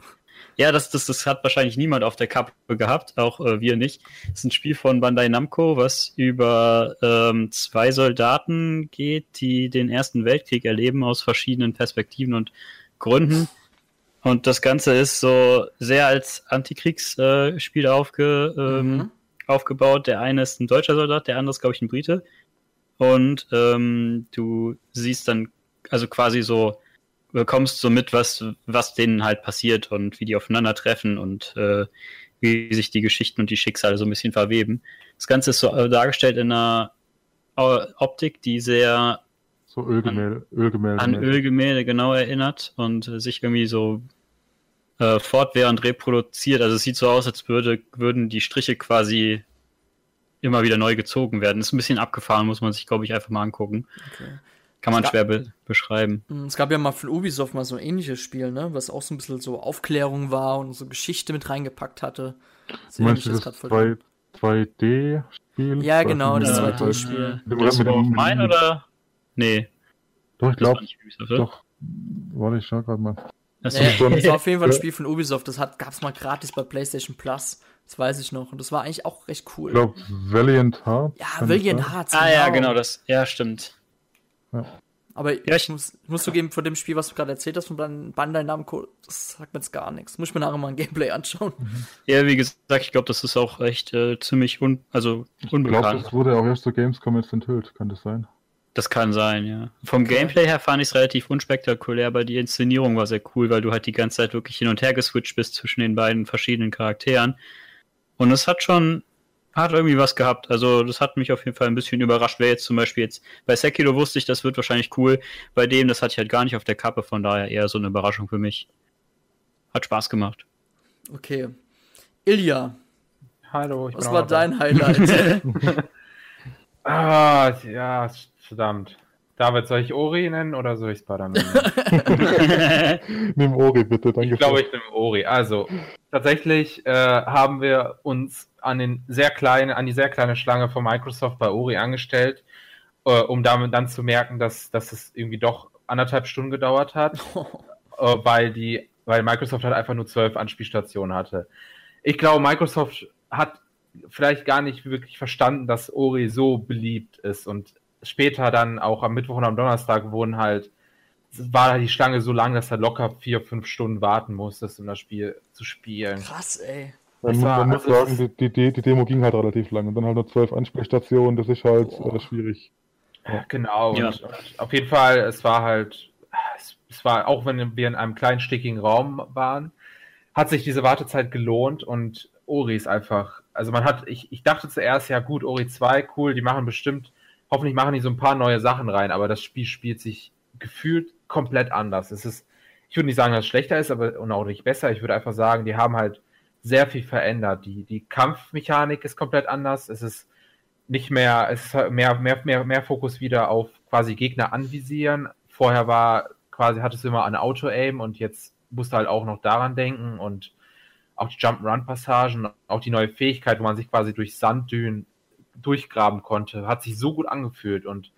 ja, das, das, das hat wahrscheinlich niemand auf der Kappe gehabt, auch äh, wir nicht. Das ist ein Spiel von Bandai Namco, was über ähm, zwei Soldaten geht, die den Ersten Weltkrieg erleben aus verschiedenen Perspektiven und Gründen. Und das Ganze ist so sehr als Antikriegsspiel äh, aufge, ähm, mhm. aufgebaut. Der eine ist ein deutscher Soldat, der andere ist, glaube ich, ein Brite. Und ähm, du siehst dann also quasi so bekommst so mit, was, was denen halt passiert und wie die aufeinandertreffen und äh, wie sich die Geschichten und die Schicksale so ein bisschen verweben. Das Ganze ist so äh, dargestellt in einer Optik, die sehr so Ölgemälde, an, Ölgemälde, an Ölgemälde genau erinnert und äh, sich irgendwie so äh, fortwährend reproduziert. Also es sieht so aus, als würde, würden die Striche quasi immer wieder neu gezogen werden. Ist ein bisschen abgefahren, muss man sich, glaube ich, einfach mal angucken. Okay. Kann man schwer be beschreiben. Hm, es gab ja mal von Ubisoft mal so ein ähnliches Spiel, ne? Was auch so ein bisschen so Aufklärung war und so Geschichte mit reingepackt hatte. So Meinst du das 2, 2D-Spiel? Ja, genau, das 2D-Spiel. Das war mein oder? Nee. Doch, ich glaube. Doch. Warte, ich schau gerade mal. Das, nee, das war auf jeden Fall ein Spiel von Ubisoft. Das gab es mal gratis bei PlayStation Plus. Das weiß ich noch. Und das war eigentlich auch recht cool. Ich glaube, Valiant Hearts. Ja, Valiant Hearts. Ah, ja, genau. Das, ja, stimmt. Ja. Aber ja, ich, muss, ich muss zugeben, von dem Spiel, was du gerade erzählt hast, von Bandai Namco, das sagt mir jetzt gar nichts. Muss ich mir nachher mal ein Gameplay anschauen. Mhm. Ja, wie gesagt, ich glaube, das ist auch echt äh, ziemlich un also unbekannt. Ich glaube, das wurde auch erst zur Gamescom jetzt enthüllt, kann das sein? Das kann sein, ja. Vom Gameplay her fand ich es relativ unspektakulär, aber die Inszenierung war sehr cool, weil du halt die ganze Zeit wirklich hin und her geswitcht bist zwischen den beiden verschiedenen Charakteren. Und es hat schon hat irgendwie was gehabt. Also das hat mich auf jeden Fall ein bisschen überrascht. Wer jetzt zum Beispiel jetzt bei Sekiro wusste ich, das wird wahrscheinlich cool. Bei dem, das hatte ich halt gar nicht auf der Kappe, von daher eher so eine Überraschung für mich. Hat Spaß gemacht. Okay. Ilja. Hallo, ich Was war dein Highlight? [LAUGHS] ah, ja, verdammt. David, soll ich Ori nennen oder soll ich Spider-Man nennen? [LAUGHS] nimm Ori bitte, danke. Ich glaube, ich nehme Ori. Also, tatsächlich äh, haben wir uns an, den sehr kleinen, an die sehr kleine Schlange von Microsoft bei Ori angestellt, äh, um damit dann zu merken, dass, dass es irgendwie doch anderthalb Stunden gedauert hat, [LAUGHS] äh, weil, die, weil Microsoft halt einfach nur zwölf Anspielstationen hatte. Ich glaube, Microsoft hat vielleicht gar nicht wirklich verstanden, dass Ori so beliebt ist und später dann auch am Mittwoch und am Donnerstag wurden halt war halt die Schlange so lang, dass er locker vier, fünf Stunden warten musste, um das Spiel zu spielen. Krass, ey. Man, war, man muss also sagen, die, die, die, Demo ging halt relativ lang und dann halt nur zwölf Anspielstationen, das ist halt äh, schwierig. Ja. Genau, ja. Auf jeden Fall, es war halt, es, es, war, auch wenn wir in einem kleinen, stickigen Raum waren, hat sich diese Wartezeit gelohnt und Ori ist einfach, also man hat, ich, ich dachte zuerst, ja gut, Ori 2, cool, die machen bestimmt, hoffentlich machen die so ein paar neue Sachen rein, aber das Spiel spielt sich gefühlt komplett anders. Es ist, ich würde nicht sagen, dass es schlechter ist, aber und auch nicht besser. Ich würde einfach sagen, die haben halt sehr viel verändert. Die, die Kampfmechanik ist komplett anders. Es ist nicht mehr, es ist mehr, mehr, mehr, mehr Fokus wieder auf quasi Gegner anvisieren. Vorher war quasi, hattest du immer eine Auto-Aim und jetzt musst du halt auch noch daran denken und auch die Jump-Run-Passagen, auch die neue Fähigkeit, wo man sich quasi durch Sanddünen durchgraben konnte, hat sich so gut angefühlt und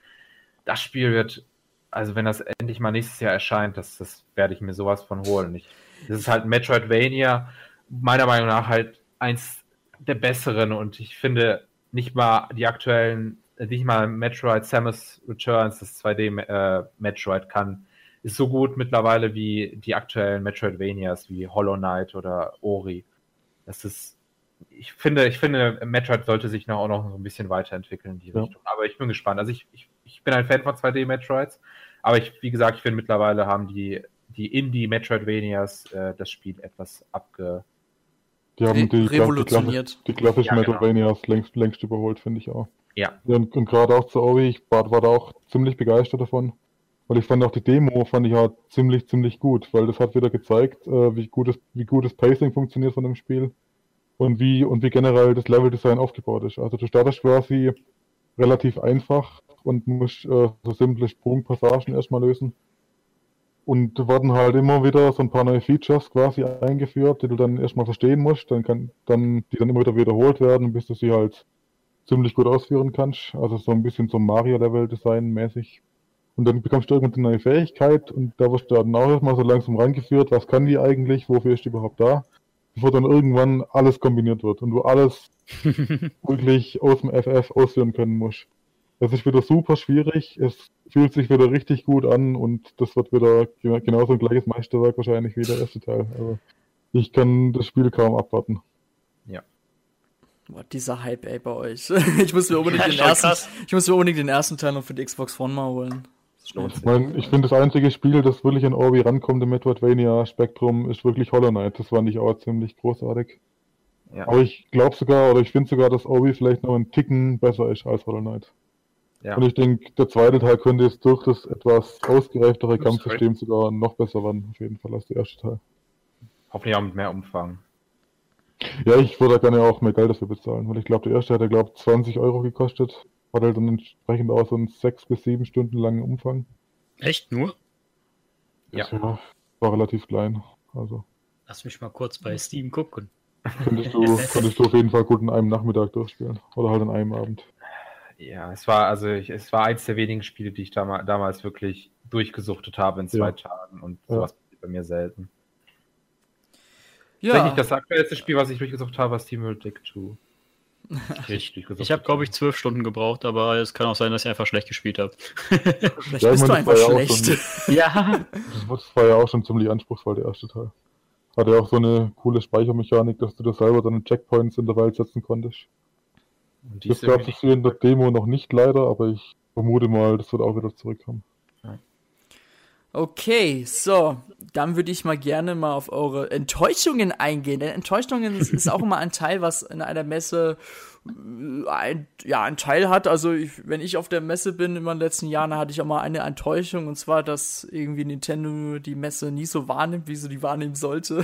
das Spiel wird, also wenn das endlich mal nächstes Jahr erscheint, das, das werde ich mir sowas von holen. Ich, das ist halt Metroidvania, meiner Meinung nach halt eins der besseren und ich finde nicht mal die aktuellen, nicht mal Metroid Samus Returns, das 2D äh, Metroid kann, ist so gut mittlerweile wie die aktuellen Metroidvanias wie Hollow Knight oder Ori. Das ist, ich finde, ich finde, Metroid sollte sich noch, auch noch so ein bisschen weiterentwickeln in die ja. Richtung. Aber ich bin gespannt. Also ich, ich, ich bin ein Fan von 2D Metroids, aber ich, wie gesagt, ich finde mittlerweile haben die, die Indie Metroidvanias äh, das Spiel etwas abge, die haben die, revolutioniert. Die, die klassischen ja, genau. Metroidvanias genau. längst, längst überholt, finde ich auch. Ja. ja und, und gerade auch zu Ori, ich war, war da auch ziemlich begeistert davon. Weil ich fand auch die Demo fand ich ja ziemlich, ziemlich gut, weil das hat wieder gezeigt, äh, wie gut das, wie gut das Pacing funktioniert von dem Spiel und wie, und wie generell das Leveldesign aufgebaut ist. Also du startest quasi relativ einfach und musst äh, so simple Sprungpassagen erstmal lösen. Und wurden halt immer wieder so ein paar neue Features quasi eingeführt, die du dann erstmal verstehen musst, dann kann, dann, die dann immer wieder wiederholt werden, bis du sie halt ziemlich gut ausführen kannst. Also so ein bisschen so Mario-Level-Design mäßig. Und dann bekommst du irgendwann eine neue Fähigkeit und da wirst du dann auch erstmal so langsam rangeführt, was kann die eigentlich, wofür ist die überhaupt da, bevor dann irgendwann alles kombiniert wird und du alles [LAUGHS] wirklich aus dem FF ausführen können musst. Das ist wieder super schwierig. Es fühlt sich wieder richtig gut an und das wird wieder genauso ein gleiches Meisterwerk wahrscheinlich wie der erste Teil. Also ich kann das Spiel kaum abwarten. Ja. Boah, dieser Hype, ey, bei euch. [LAUGHS] ich muss mir unbedingt den ersten, ich muss mir unbedingt den ersten Teil noch für die Xbox One mal holen. Ich, mein, ich finde, das einzige Spiel, das wirklich an Orbi rankommt im Metroidvania-Spektrum, ist wirklich Hollow Knight. Das fand ich auch ziemlich großartig. Ja. Aber ich glaube sogar, oder ich finde sogar, dass Orbi vielleicht noch ein Ticken besser ist als Hollow Knight. Ja. Und ich denke, der zweite Teil könnte jetzt durch das etwas ausgereiftere Kampfsystem sogar noch besser werden, auf jeden Fall, als der erste Teil. Hoffentlich auch mit mehr Umfang. Ja, ich würde gerne auch mehr Geld dafür bezahlen, weil ich glaube, der erste hätte, glaube ich, 20 Euro gekostet. Hat halt dann entsprechend auch so einen 6 bis 7 Stunden langen Umfang. Echt nur? Ja. ja. War relativ klein. Also. Lass mich mal kurz bei Steam gucken. Könntest du, [LAUGHS] könntest du auf jeden Fall gut in einem Nachmittag durchspielen. Oder halt an einem Abend. Ja, es war, also ich, es war eins der wenigen Spiele, die ich damals, damals wirklich durchgesuchtet habe in zwei ja. Tagen und sowas ja. passiert bei mir selten. Ja. Tatsächlich das aktuellste Spiel, was ich durchgesucht habe, war Steam World Deck 2. [LAUGHS] Ich, ich habe, glaube ich, zwölf Stunden gebraucht, aber es kann auch sein, dass ich einfach schlecht gespielt habe. [LAUGHS] Vielleicht ja, bist du einfach schlecht. [LAUGHS] ja. Das war ja auch schon ziemlich anspruchsvoll, der erste Teil. Hatte ja auch so eine coole Speichermechanik, dass du da selber deine Checkpoints in der Welt setzen konntest. Das gab es hier in der Demo noch nicht leider, aber ich vermute mal, das wird auch wieder zurückkommen. Okay, so, dann würde ich mal gerne mal auf eure Enttäuschungen eingehen. Denn Enttäuschungen ist, auch immer ein Teil, was in einer Messe äh, ein, ja, ein Teil hat. Also, ich, wenn ich auf der Messe bin in den letzten Jahren, hatte ich auch mal eine Enttäuschung. Und zwar, dass irgendwie Nintendo die Messe nie so wahrnimmt, wie sie die wahrnehmen sollte.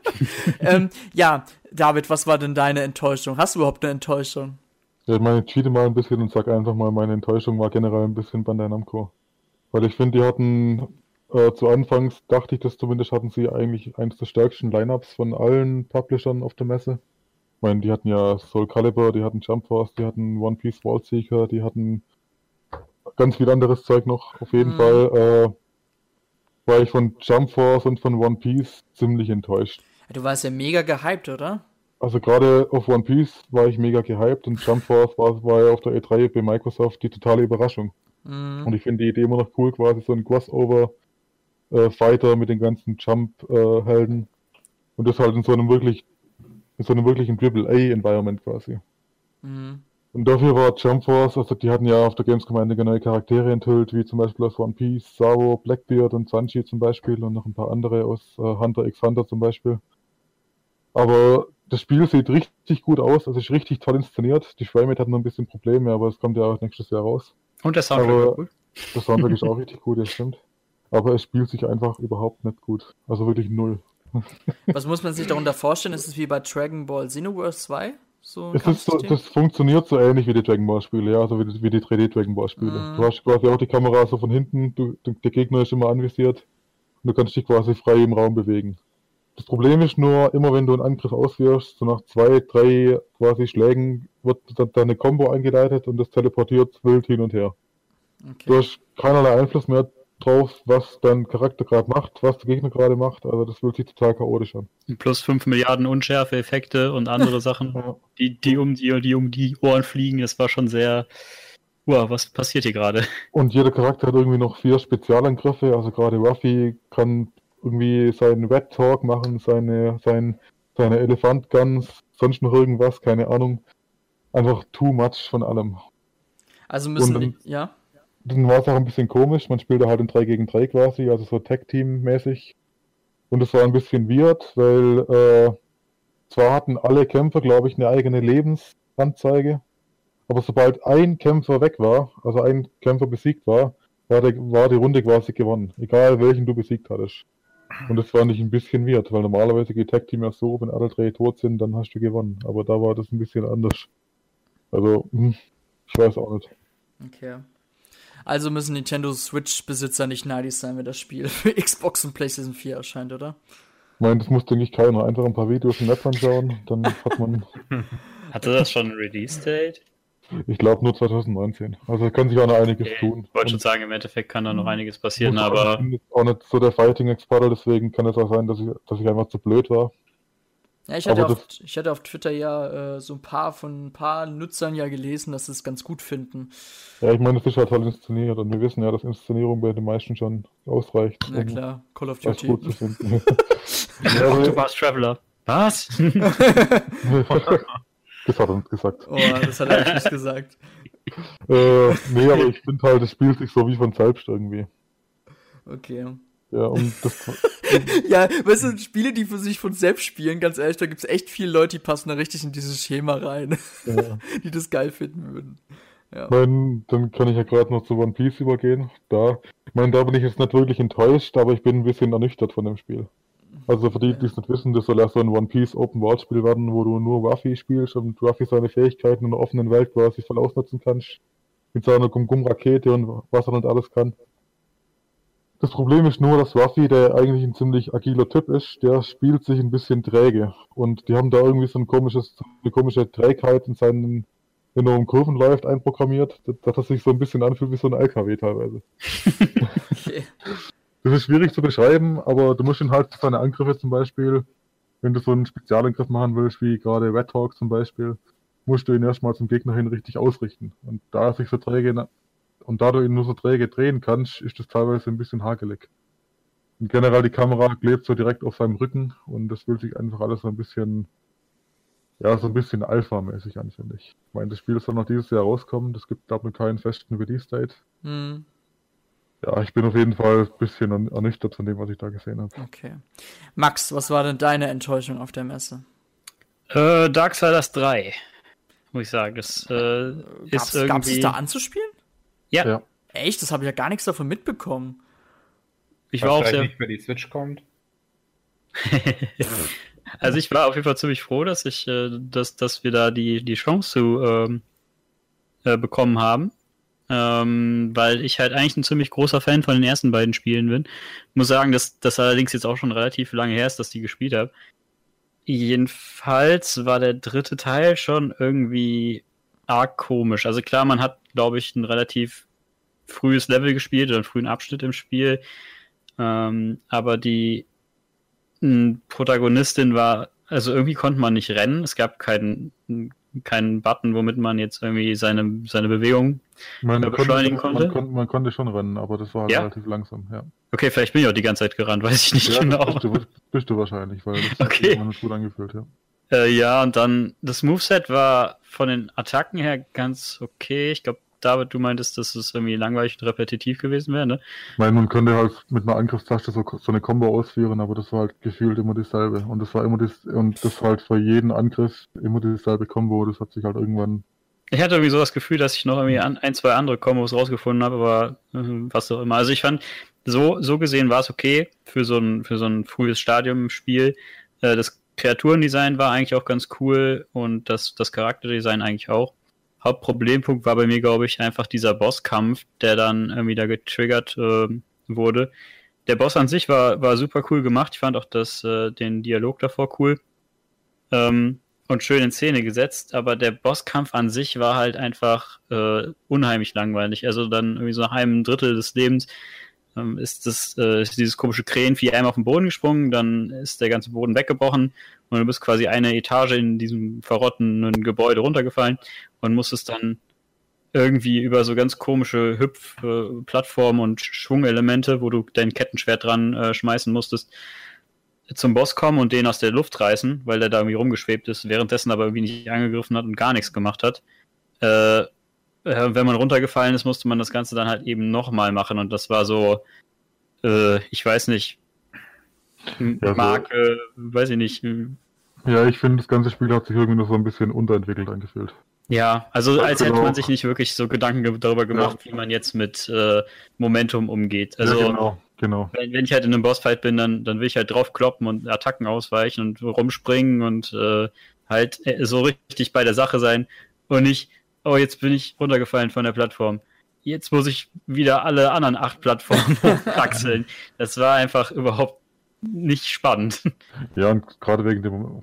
[LAUGHS] ähm, ja, David, was war denn deine Enttäuschung? Hast du überhaupt eine Enttäuschung? Ja, ich meine, cheate mal ein bisschen und sag einfach mal, meine Enttäuschung war generell ein bisschen Bandai Namco. Weil ich finde, die hatten äh, zu Anfangs, dachte ich das zumindest, hatten sie eigentlich eines der stärksten Lineups von allen Publishern auf der Messe. Ich meine, die hatten ja Soul Calibur, die hatten Jump Force, die hatten One Piece Wall Seeker, die hatten ganz viel anderes Zeug noch. Auf jeden mhm. Fall äh, war ich von Jump Force und von One Piece ziemlich enttäuscht. Du warst ja mega gehypt, oder? Also gerade auf One Piece war ich mega gehypt und Jump Force war, war ja auf der E3 bei Microsoft die totale Überraschung. Mhm. Und ich finde die Idee immer noch cool, quasi so ein Crossover-Fighter äh, mit den ganzen Jump-Helden. Äh, und das halt in so einem wirklich, in so einem wirklichen Triple-A-Environment quasi. Mhm. Und dafür war Jump Force, also die hatten ja auf der Gamescom einige neue Charaktere enthüllt, wie zum Beispiel aus One Piece, Saro, Blackbeard und Sanji zum Beispiel und noch ein paar andere aus äh, Hunter x Hunter zum Beispiel. Aber das Spiel sieht richtig gut aus, also ist richtig toll inszeniert. Die Framerate hat noch ein bisschen Probleme, aber es kommt ja auch nächstes Jahr raus. Und der Soundtrack aber ist gut. Der Soundtrack ist [LAUGHS] auch richtig gut, das stimmt. Aber es spielt sich einfach überhaupt nicht gut. Also wirklich null. [LAUGHS] Was muss man sich darunter vorstellen? Ist es wie bei Dragon Ball Xenoverse 2? So es ist so, das funktioniert so ähnlich wie die Dragon Ball Spiele, ja, also wie, wie die 3D Dragon Ball Spiele. Mm. Du hast quasi auch die Kamera so von hinten, du, der Gegner ist immer anvisiert und du kannst dich quasi frei im Raum bewegen. Das Problem ist nur, immer wenn du einen Angriff ausführst, so nach zwei, drei quasi Schlägen wird dann eine Combo eingeleitet und das teleportiert wild hin und her. Okay. Du hast keinerlei Einfluss mehr drauf, was dein Charakter gerade macht, was der Gegner gerade macht. Also das fühlt sich total chaotisch an. Plus 5 Milliarden Unschärfe-Effekte und andere [LAUGHS] Sachen, ja. die, die, um die, die um die Ohren fliegen. Das war schon sehr. Wow, was passiert hier gerade? Und jeder Charakter hat irgendwie noch vier Spezialangriffe. Also gerade Ruffy kann irgendwie seinen Red Talk machen, seine, sein, seine Elefant Guns, sonst noch irgendwas, keine Ahnung. Einfach too much von allem. Also müssen dann, die, ja. Dann war es auch ein bisschen komisch, man spielte halt in 3 gegen 3 quasi, also so Tag-Team-mäßig. Und es war ein bisschen weird, weil äh, zwar hatten alle Kämpfer, glaube ich, eine eigene Lebensanzeige, aber sobald ein Kämpfer weg war, also ein Kämpfer besiegt war, war, der, war die Runde quasi gewonnen, egal welchen du besiegt hattest. Und das fand ich ein bisschen weird, weil normalerweise geht Tag Team ja so, wenn alle drei tot sind, dann hast du gewonnen. Aber da war das ein bisschen anders. Also, hm, ich weiß auch nicht. Okay. Also müssen Nintendo Switch-Besitzer nicht neidisch sein, wenn das Spiel [LAUGHS] für Xbox und PlayStation 4 erscheint, oder? Ich meine, das muss, denke ich, keiner. Einfach ein paar Videos im Netz anschauen, dann hat man. [LAUGHS] Hatte das schon ein Release-Date? Ich glaube nur 2019. Also kann sich auch noch einiges okay. tun. Ich wollte schon sagen, im Endeffekt kann da noch einiges passieren, aber. Ich bin auch nicht so der Fighting-Experte, deswegen kann es auch sein, dass ich, dass ich einfach zu blöd war. Ja, ich hatte, auf, ich hatte auf Twitter ja äh, so ein paar von ein paar Nutzern ja gelesen, dass sie es ganz gut finden. Ja, ich meine, es ist halt toll inszeniert und wir wissen ja, dass Inszenierung bei den meisten schon ausreicht. Na um klar, Call of Duty. Gut zu finden. [LAUGHS] ja, also, Traveler. Was? [LAUGHS] [LAUGHS] Das hat er nicht gesagt. Oh, das hat er nicht gesagt. [LAUGHS] äh, nee, aber ich finde halt, es spielt sich so wie von selbst irgendwie. Okay. Ja, um das, [LAUGHS] ja, weißt du, Spiele, die für sich von selbst spielen, ganz ehrlich, da gibt's echt viele Leute, die passen da richtig in dieses Schema rein, ja. [LAUGHS] die das geil finden würden. Ja. Ich mein, dann kann ich ja gerade noch zu One Piece übergehen. Da, ich meine, da bin ich jetzt nicht wirklich enttäuscht, aber ich bin ein bisschen ernüchtert von dem Spiel. Also für die, die es nicht wissen, das soll ja so ein One Piece Open World Spiel werden, wo du nur Ruffy spielst und Ruffy seine Fähigkeiten in der offenen Welt quasi voll ausnutzen kannst. Mit seiner Gum-Gum-Rakete und was er nicht alles kann. Das Problem ist nur, dass Ruffy, der eigentlich ein ziemlich agiler Typ ist, der spielt sich ein bisschen träge. Und die haben da irgendwie so ein komisches, eine komische Trägheit in seinen, wenn er um Kurven läuft, einprogrammiert, dass er sich so ein bisschen anfühlt wie so ein LKW teilweise. [LAUGHS] [LAUGHS] Okay. Das ist schwierig zu beschreiben, aber du musst ihn halt für seine Angriffe zum Beispiel, wenn du so einen Spezialangriff machen willst, wie gerade Red Hawk zum Beispiel, musst du ihn erstmal zum Gegner hin richtig ausrichten. Und da er sich so träge und da du ihn nur so träge drehen kannst, ist das teilweise ein bisschen hakelig. Und generell die Kamera klebt so direkt auf seinem Rücken und das fühlt sich einfach alles so ein bisschen, ja, so ein bisschen Alpha-mäßig an, finde ich. Ich meine, das Spiel soll noch dieses Jahr rauskommen, es gibt glaube ich keinen festen Release-Date. Hm, Ja, ich bin auf jeden Fall ein bisschen ern- ernüchtert von dem, was ich da gesehen habe. okay. Max, was war denn deine Enttäuschung auf der Messe? Äh, Darksiders 3, muss ich sagen. Das äh, Gab's, ist irgendwie. gab's es da anzuspielen? ja, Ja. Echt? Das habe ich ja gar nichts davon mitbekommen. ich Weil war auch vielleicht sehr. nicht mehr die Switch kommt. [LAUGHS] Also ich war auf jeden Fall ziemlich froh, dass ich, äh, dass, dass wir da die, die Chance zu ähm, äh, bekommen haben. Ähm, weil ich halt eigentlich ein ziemlich großer Fan von den ersten beiden Spielen bin. Muss sagen, dass das allerdings jetzt auch schon relativ lange her ist, dass die gespielt habe. Jedenfalls war der dritte Teil schon irgendwie arg komisch. Also klar, man hat, glaube ich, ein relativ frühes Level gespielt oder einen frühen Abschnitt im Spiel. Ähm, aber die Protagonistin war, also irgendwie konnte man nicht rennen. Es gab keinen, keinen Button, womit man jetzt irgendwie seine, seine Bewegung. Man, Ja, konnte, beschleunigen man, konnte? man konnte schon rennen, aber das war halt Ja? relativ langsam, ja. Okay, vielleicht bin ich auch die ganze Zeit gerannt, weiß ich nicht ja genau. bist, du, bist du wahrscheinlich, weil das Okay. hat sich gut angefühlt, ja. Äh, ja, und dann das Moveset war von den Attacken her ganz okay. Ich glaube, David, du meintest, dass es irgendwie langweilig und repetitiv gewesen wäre, ne? Ich meine, man könnte halt mit einer Angriffstaste so, so eine Combo ausführen, aber das war halt gefühlt immer dieselbe. Und das war immer das, und das war halt für jeden Angriff immer dieselbe Combo. Das hat sich halt irgendwann, Ich hatte irgendwie so das Gefühl, dass ich noch irgendwie an, ein, zwei andere Kombos rausgefunden habe, aber äh, was auch immer. Also ich fand, so, so gesehen war es okay für so ein, für so ein frühes Stadium im Spiel. Äh, das Kreaturendesign war eigentlich auch ganz cool und das, das Charakterdesign eigentlich auch. Hauptproblempunkt war bei mir, glaube ich, einfach dieser Bosskampf, der dann irgendwie da getriggert äh, wurde. Der Boss an sich war, war super cool gemacht. Ich fand auch das, äh, den Dialog davor cool. Ähm, und schön in Szene gesetzt, aber der Bosskampf an sich war halt einfach äh, unheimlich langweilig. Also dann irgendwie so nach einem Drittel des Lebens ähm, ist das äh, ist dieses komische Krähenvieh einmal auf den Boden gesprungen, dann ist der ganze Boden weggebrochen und du bist quasi eine Etage in diesem verrottenen Gebäude runtergefallen und musstest dann irgendwie über so ganz komische Hüpf-Plattformen und Schwungelemente, wo du dein Kettenschwert dran äh, schmeißen musstest, zum Boss kommen und den aus der Luft reißen, weil der da irgendwie rumgeschwebt ist, währenddessen aber irgendwie nicht angegriffen hat und gar nichts gemacht hat. Äh, äh, wenn man runtergefallen ist, musste man das Ganze dann halt eben nochmal machen und das war so, äh, ich weiß nicht, Ja, so- Marke, weiß ich nicht. ja, ich finde, das ganze Spiel hat sich irgendwie noch so ein bisschen unterentwickelt angefühlt. Ja, also als hätte Genau. man sich nicht wirklich so Gedanken ge- darüber gemacht, wie man jetzt mit äh, Momentum umgeht. Also ja, genau, genau. wenn, wenn ich halt in einem Bossfight bin, dann, dann will ich halt drauf kloppen und Attacken ausweichen und rumspringen und äh, halt äh, so richtig bei der Sache sein und nicht, oh, jetzt bin ich runtergefallen von der Plattform. Jetzt muss ich wieder alle anderen acht Plattformen [LAUGHS] hochkraxeln. Das war einfach überhaupt nicht spannend. Ja, und gerade wegen dem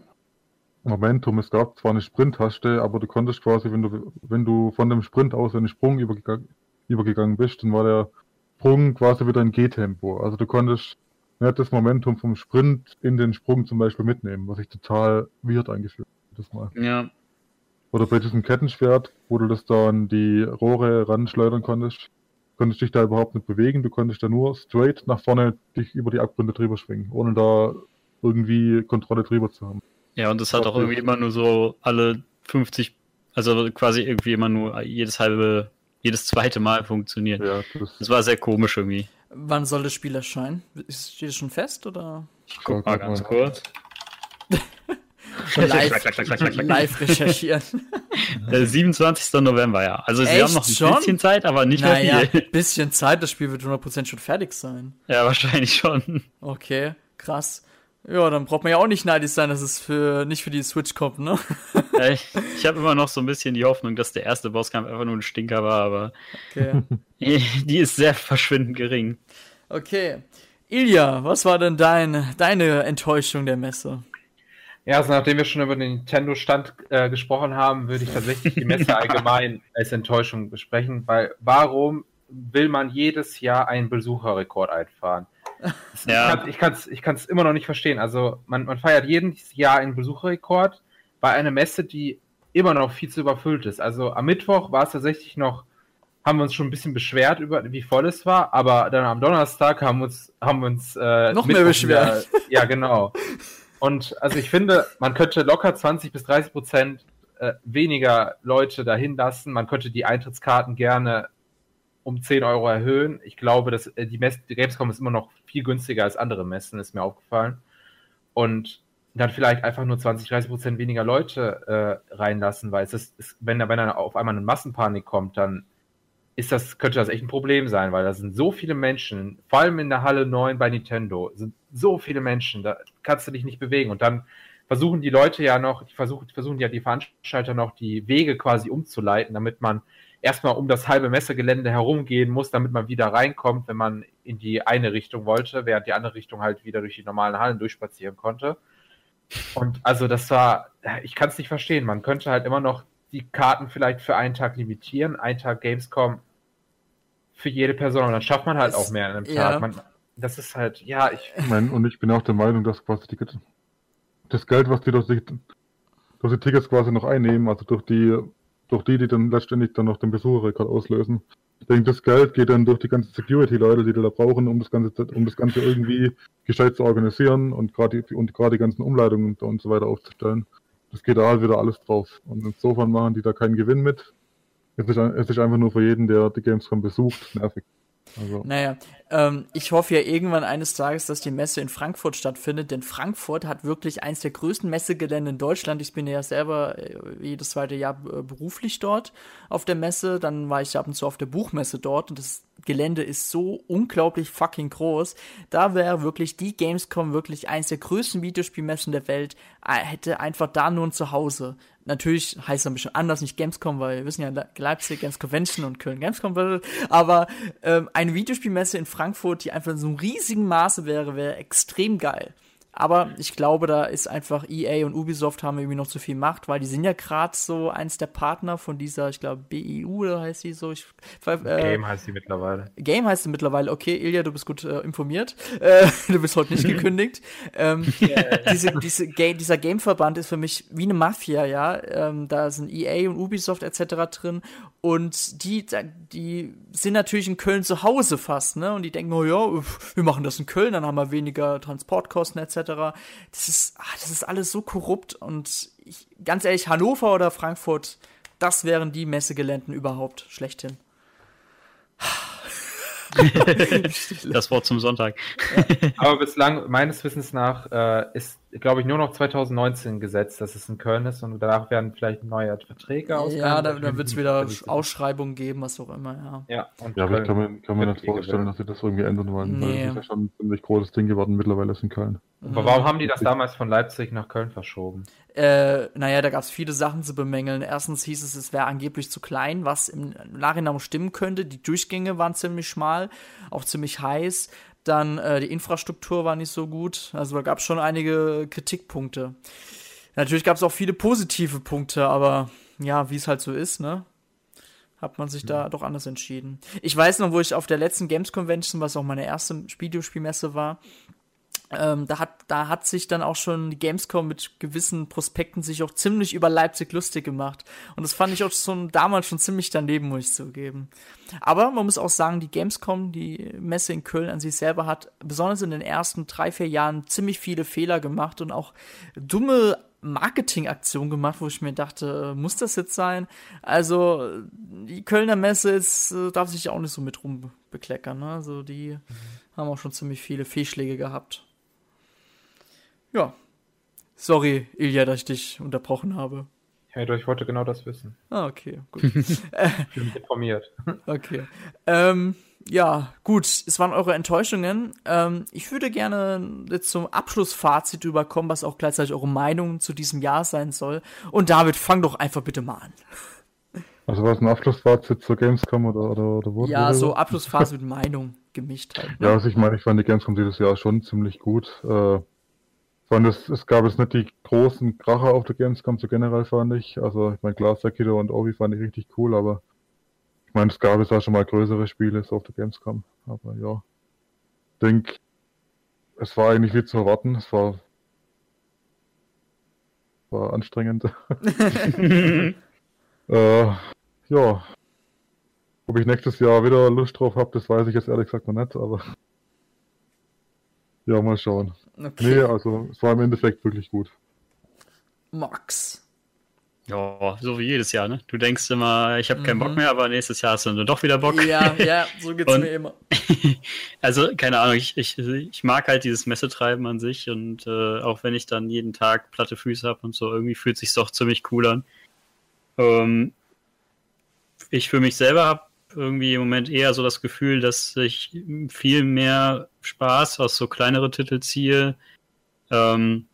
Momentum, es gab zwar eine Sprint-Taste, aber du konntest quasi, wenn du, wenn du von dem Sprint aus in den Sprung übergegangen, übergegangen bist, dann war der Sprung quasi wieder in G-Tempo. Also du konntest nicht das Momentum vom Sprint in den Sprung zum Beispiel mitnehmen, was ich total weird eingeführt habe. Das Mal. Ja. Oder bei diesem Kettenschwert, wo du das da an die Rohre ranschleudern konntest, konntest dich da überhaupt nicht bewegen. Du konntest da nur straight nach vorne dich über die Abgründe drüber schwingen, ohne da irgendwie Kontrolle drüber zu haben. Ja, und das hat auch irgendwie immer nur so alle 50, Also quasi irgendwie immer nur jedes halbe, jedes zweite Mal funktioniert. Ja, das, das war sehr komisch irgendwie. Wann soll das Spiel erscheinen? Steht es schon fest oder? Ich guck mal ganz kurz. [LAUGHS] live, [LAUGHS] live recherchieren. 27. Äh, November, ja. Also Echt? sie haben noch ein schon? bisschen Zeit, aber nicht naja, mehr viel. Ein [LAUGHS] bisschen Zeit, das Spiel wird 100% schon fertig sein. Ja, wahrscheinlich schon. Okay, krass. Ja, dann braucht man ja auch nicht neidisch sein, dass es für nicht für die Switch kommt, ne? [LAUGHS] Ja, ich, ich habe immer noch so ein bisschen die Hoffnung, dass der erste Bosskampf einfach nur ein Stinker war, aber okay. [LAUGHS] die ist sehr verschwindend gering. Okay. Ilja, was war denn dein, deine Enttäuschung der Messe? Ja, also nachdem wir schon über den Nintendo-Stand äh, gesprochen haben, würde ich tatsächlich die Messe [LAUGHS] allgemein als Enttäuschung besprechen, weil warum will man jedes Jahr einen Besucherrekord einfahren? Ja. Ich kann es ich kann's immer noch nicht verstehen. Also man, man feiert jedes Jahr einen Besucherrekord bei einer Messe, die immer noch viel zu überfüllt ist. Also am Mittwoch war es tatsächlich noch, haben wir uns schon ein bisschen beschwert über wie voll es war, aber dann am Donnerstag haben wir uns, haben wir uns äh, noch mehr beschwert. Wieder, ja, genau. Und also ich finde, man könnte locker 20 bis 30 Prozent äh, weniger Leute dahin lassen. Man könnte die Eintrittskarten gerne um 10 Euro erhöhen. Ich glaube, dass äh, die, Mess die Gamescom ist immer noch viel günstiger als andere Messen, ist mir aufgefallen. Und dann vielleicht einfach nur 20, 30 Prozent weniger Leute äh, reinlassen, weil es ist, ist, wenn, wenn dann auf einmal eine Massenpanik kommt, dann ist das, könnte das echt ein Problem sein, weil da sind so viele Menschen, vor allem in der Halle 9 bei Nintendo, sind so viele Menschen, da kannst du dich nicht bewegen. Und dann versuchen die Leute ja noch, versuchen, versuchen ja die Veranstalter noch die Wege quasi umzuleiten, damit man erstmal um das halbe Messegelände herumgehen muss, damit man wieder reinkommt, wenn man in die eine Richtung wollte, während die andere Richtung halt wieder durch die normalen Hallen durchspazieren konnte. Und also das war, ich kann es nicht verstehen. Man könnte halt immer noch die Karten vielleicht für einen Tag limitieren, einen Tag Gamescom für jede Person und dann schafft man halt das, auch mehr an einem ja. Tag. Man, das ist halt, ja, ich. ich meine, und ich bin auch der Meinung, dass quasi die, das Geld, was die durch die, durch die Tickets quasi noch einnehmen, also durch die, durch die, die dann letztendlich dann noch den Besucherrekord auslösen. Ich denke, das Geld geht dann durch die ganzen Security-Leute, die da brauchen, um das Ganze, um das Ganze irgendwie gescheit zu organisieren und gerade und gerade die ganzen Umleitungen und so weiter aufzustellen. Das geht da halt wieder alles drauf. Und insofern machen die da keinen Gewinn mit. Es ist, es ist einfach nur für jeden, der die Gamescom besucht, nervig. Also. Naja, ähm, ich hoffe ja irgendwann eines Tages, dass die Messe in Frankfurt stattfindet, denn Frankfurt hat wirklich eins der größten Messegelände in Deutschland. Ich bin ja selber äh, jedes zweite Jahr äh, beruflich dort auf der Messe. Dann war ich ab und zu auf der Buchmesse dort und das Gelände ist so unglaublich fucking groß. Da wäre wirklich die Gamescom wirklich eins der größten Videospielmessen der Welt. Äh, hätte einfach da nur ein Zuhause. Natürlich heißt es ein bisschen anders, nicht Gamescom, weil wir wissen ja Leipzig Games Convention und Köln Gamescom aber ähm, eine Videospielmesse in Frankfurt, die einfach in so einem riesigen Maße wäre, wäre extrem geil. Aber ich glaube, da ist einfach EA und Ubisoft haben irgendwie noch zu viel Macht, weil die sind ja gerade so eins der Partner von dieser, ich glaube, BEU oder heißt die so. Ich, äh, Game heißt sie mittlerweile. Game heißt sie mittlerweile. Okay, Ilja, du bist gut äh, informiert. Äh, [LAUGHS] du bist heute nicht [LAUGHS] gekündigt. ähm, [LAUGHS] diese, diese Ga dieser Game-Verband ist für mich wie eine Mafia, ja. Ähm, da sind EA und Ubisoft etc. drin und die, die sind natürlich in Köln zu Hause fast, ne? Und die denken, oh ja, wir machen das in Köln, dann haben wir weniger Transportkosten etc. Das ist, ach, das ist alles so korrupt und ich, ganz ehrlich, Hannover oder Frankfurt, das wären die Messegeländen überhaupt schlechthin. [LAUGHS] das Wort zum Sonntag. Aber bislang, meines Wissens nach, äh, ist, glaube ich, nur noch 2019 gesetzt, dass es in Köln ist und danach werden vielleicht neue Verträge ausgehen. Ja, da, da wird es wieder Ausschreibungen geben, was auch immer, ja. Ja, und ja aber ich kann mir, kann mir nicht vorstellen, dass sie das irgendwie ändern wollen, nee. weil das ist ja schon ein ziemlich großes Ding geworden, mittlerweile ist in Köln. Aber warum haben die das damals von Leipzig nach Köln verschoben? Äh, naja, da gab es viele Sachen zu bemängeln. Erstens hieß es, es wäre angeblich zu klein, was im Nachhinein stimmen könnte. Die Durchgänge waren ziemlich schmal, auch ziemlich heiß. Dann äh, die Infrastruktur war nicht so gut. Also da gab es schon einige Kritikpunkte. Natürlich gab es auch viele positive Punkte, aber ja, wie es halt so ist, ne? Hat man sich ja. da doch anders entschieden. Ich weiß noch, wo ich auf der letzten Games Convention, was auch meine erste Videospielmesse war, ähm, da, hat, da hat sich dann auch schon die Gamescom mit gewissen Prospekten sich auch ziemlich über Leipzig lustig gemacht. Und das fand ich auch schon damals schon ziemlich daneben, muss ich zugeben. Aber man muss auch sagen, die Gamescom, die Messe in Köln an sich selber hat besonders in den ersten drei, vier Jahren ziemlich viele Fehler gemacht und auch dumme Marketingaktion gemacht, wo ich mir dachte, muss das jetzt sein? Also, die Kölner Messe ist, äh, darf sich auch nicht so mit rumbekleckern. Ne? Also, die mhm. haben auch schon ziemlich viele Fehlschläge gehabt. Ja. Sorry, Ilja, dass ich dich unterbrochen habe. Ja, ich wollte genau das wissen. Ah, okay, gut. [LAUGHS] [LAUGHS] ich bin informiert. [LAUGHS] Okay. Ähm, ja, gut, es waren eure Enttäuschungen. Ähm, ich würde gerne jetzt zum Abschlussfazit überkommen, was auch gleichzeitig eure Meinung zu diesem Jahr sein soll. Und David, fang doch einfach bitte mal an. Also war es ein Abschlussfazit zur Gamescom oder, oder, oder wo? Ja, so Abschlussfazit mit Meinung gemischt halt. Ne? Ja, also ich meine, ich fand die Gamescom dieses Jahr schon ziemlich gut. Äh, fand es, es gab jetzt nicht die großen Kracher auf der Gamescom, so generell fand ich. Also ich meine, klar, Sekiro und Obi fand ich richtig cool, aber ich meine, es gab jetzt auch schon mal größere Spiele so auf der Gamescom. Aber ja, ich denke, es war eigentlich wie zu erwarten. Es war, war anstrengend. [LAUGHS] [LAUGHS] äh, ja. Ob ich nächstes Jahr wieder Lust drauf habe, das weiß ich jetzt ehrlich gesagt noch nicht, aber ja, mal schauen. Okay. Nee, also es war im Endeffekt wirklich gut. Max. Ja, so wie jedes Jahr, ne? Du denkst immer, ich habe keinen Bock mhm. mehr, aber nächstes Jahr hast du dann doch wieder Bock. Ja, ja, [LAUGHS] so geht's und, mir immer. [LAUGHS] also, keine Ahnung, ich, ich, ich mag halt dieses Messetreiben an sich und äh, auch wenn ich dann jeden Tag platte Füße habe und so, irgendwie fühlt sich doch ziemlich cool an. Ähm, ich für mich selber habe irgendwie im Moment eher so das Gefühl, dass ich viel mehr Spaß aus so kleinere Titel ziehe. Ähm,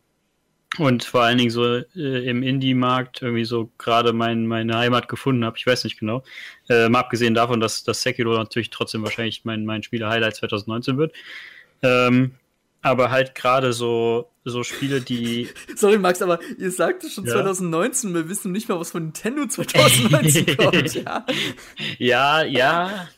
und vor allen Dingen so äh, im Indie-Markt irgendwie so gerade mein, meine Heimat gefunden habe. Ich weiß nicht genau. Äh, mal abgesehen davon, dass das Sekiro natürlich trotzdem wahrscheinlich mein, mein Spieler-Highlight 2019 wird. Ähm, aber halt gerade so, so Spiele, die. [LAUGHS] Sorry, Max, aber ihr sagt schon ja. 2019, wir wissen nicht mal, was von Nintendo 2019 [LAUGHS] kommt, ja. Ja, ja.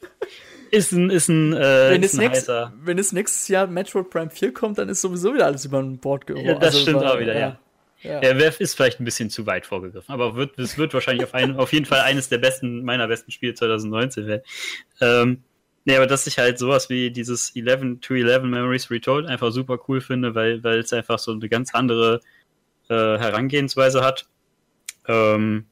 Ist ein, ist ein, äh, wenn, ist es nächst, wenn es nächstes Jahr Metroid Prime 4 kommt, dann ist sowieso wieder alles über ein Bord geholt. Ja, das also stimmt war, auch wieder, ja. ja. Ja, ja ist vielleicht ein bisschen zu weit vorgegriffen, aber wird, es wird wahrscheinlich auf, ein, auf jeden Fall eines der besten, meiner besten Spiele 2019 werden. Ähm, nee, aber dass ich halt sowas wie dieses 11 to 11 Memories Retold einfach super cool finde, weil, weil es einfach so eine ganz andere äh, Herangehensweise hat. Ähm,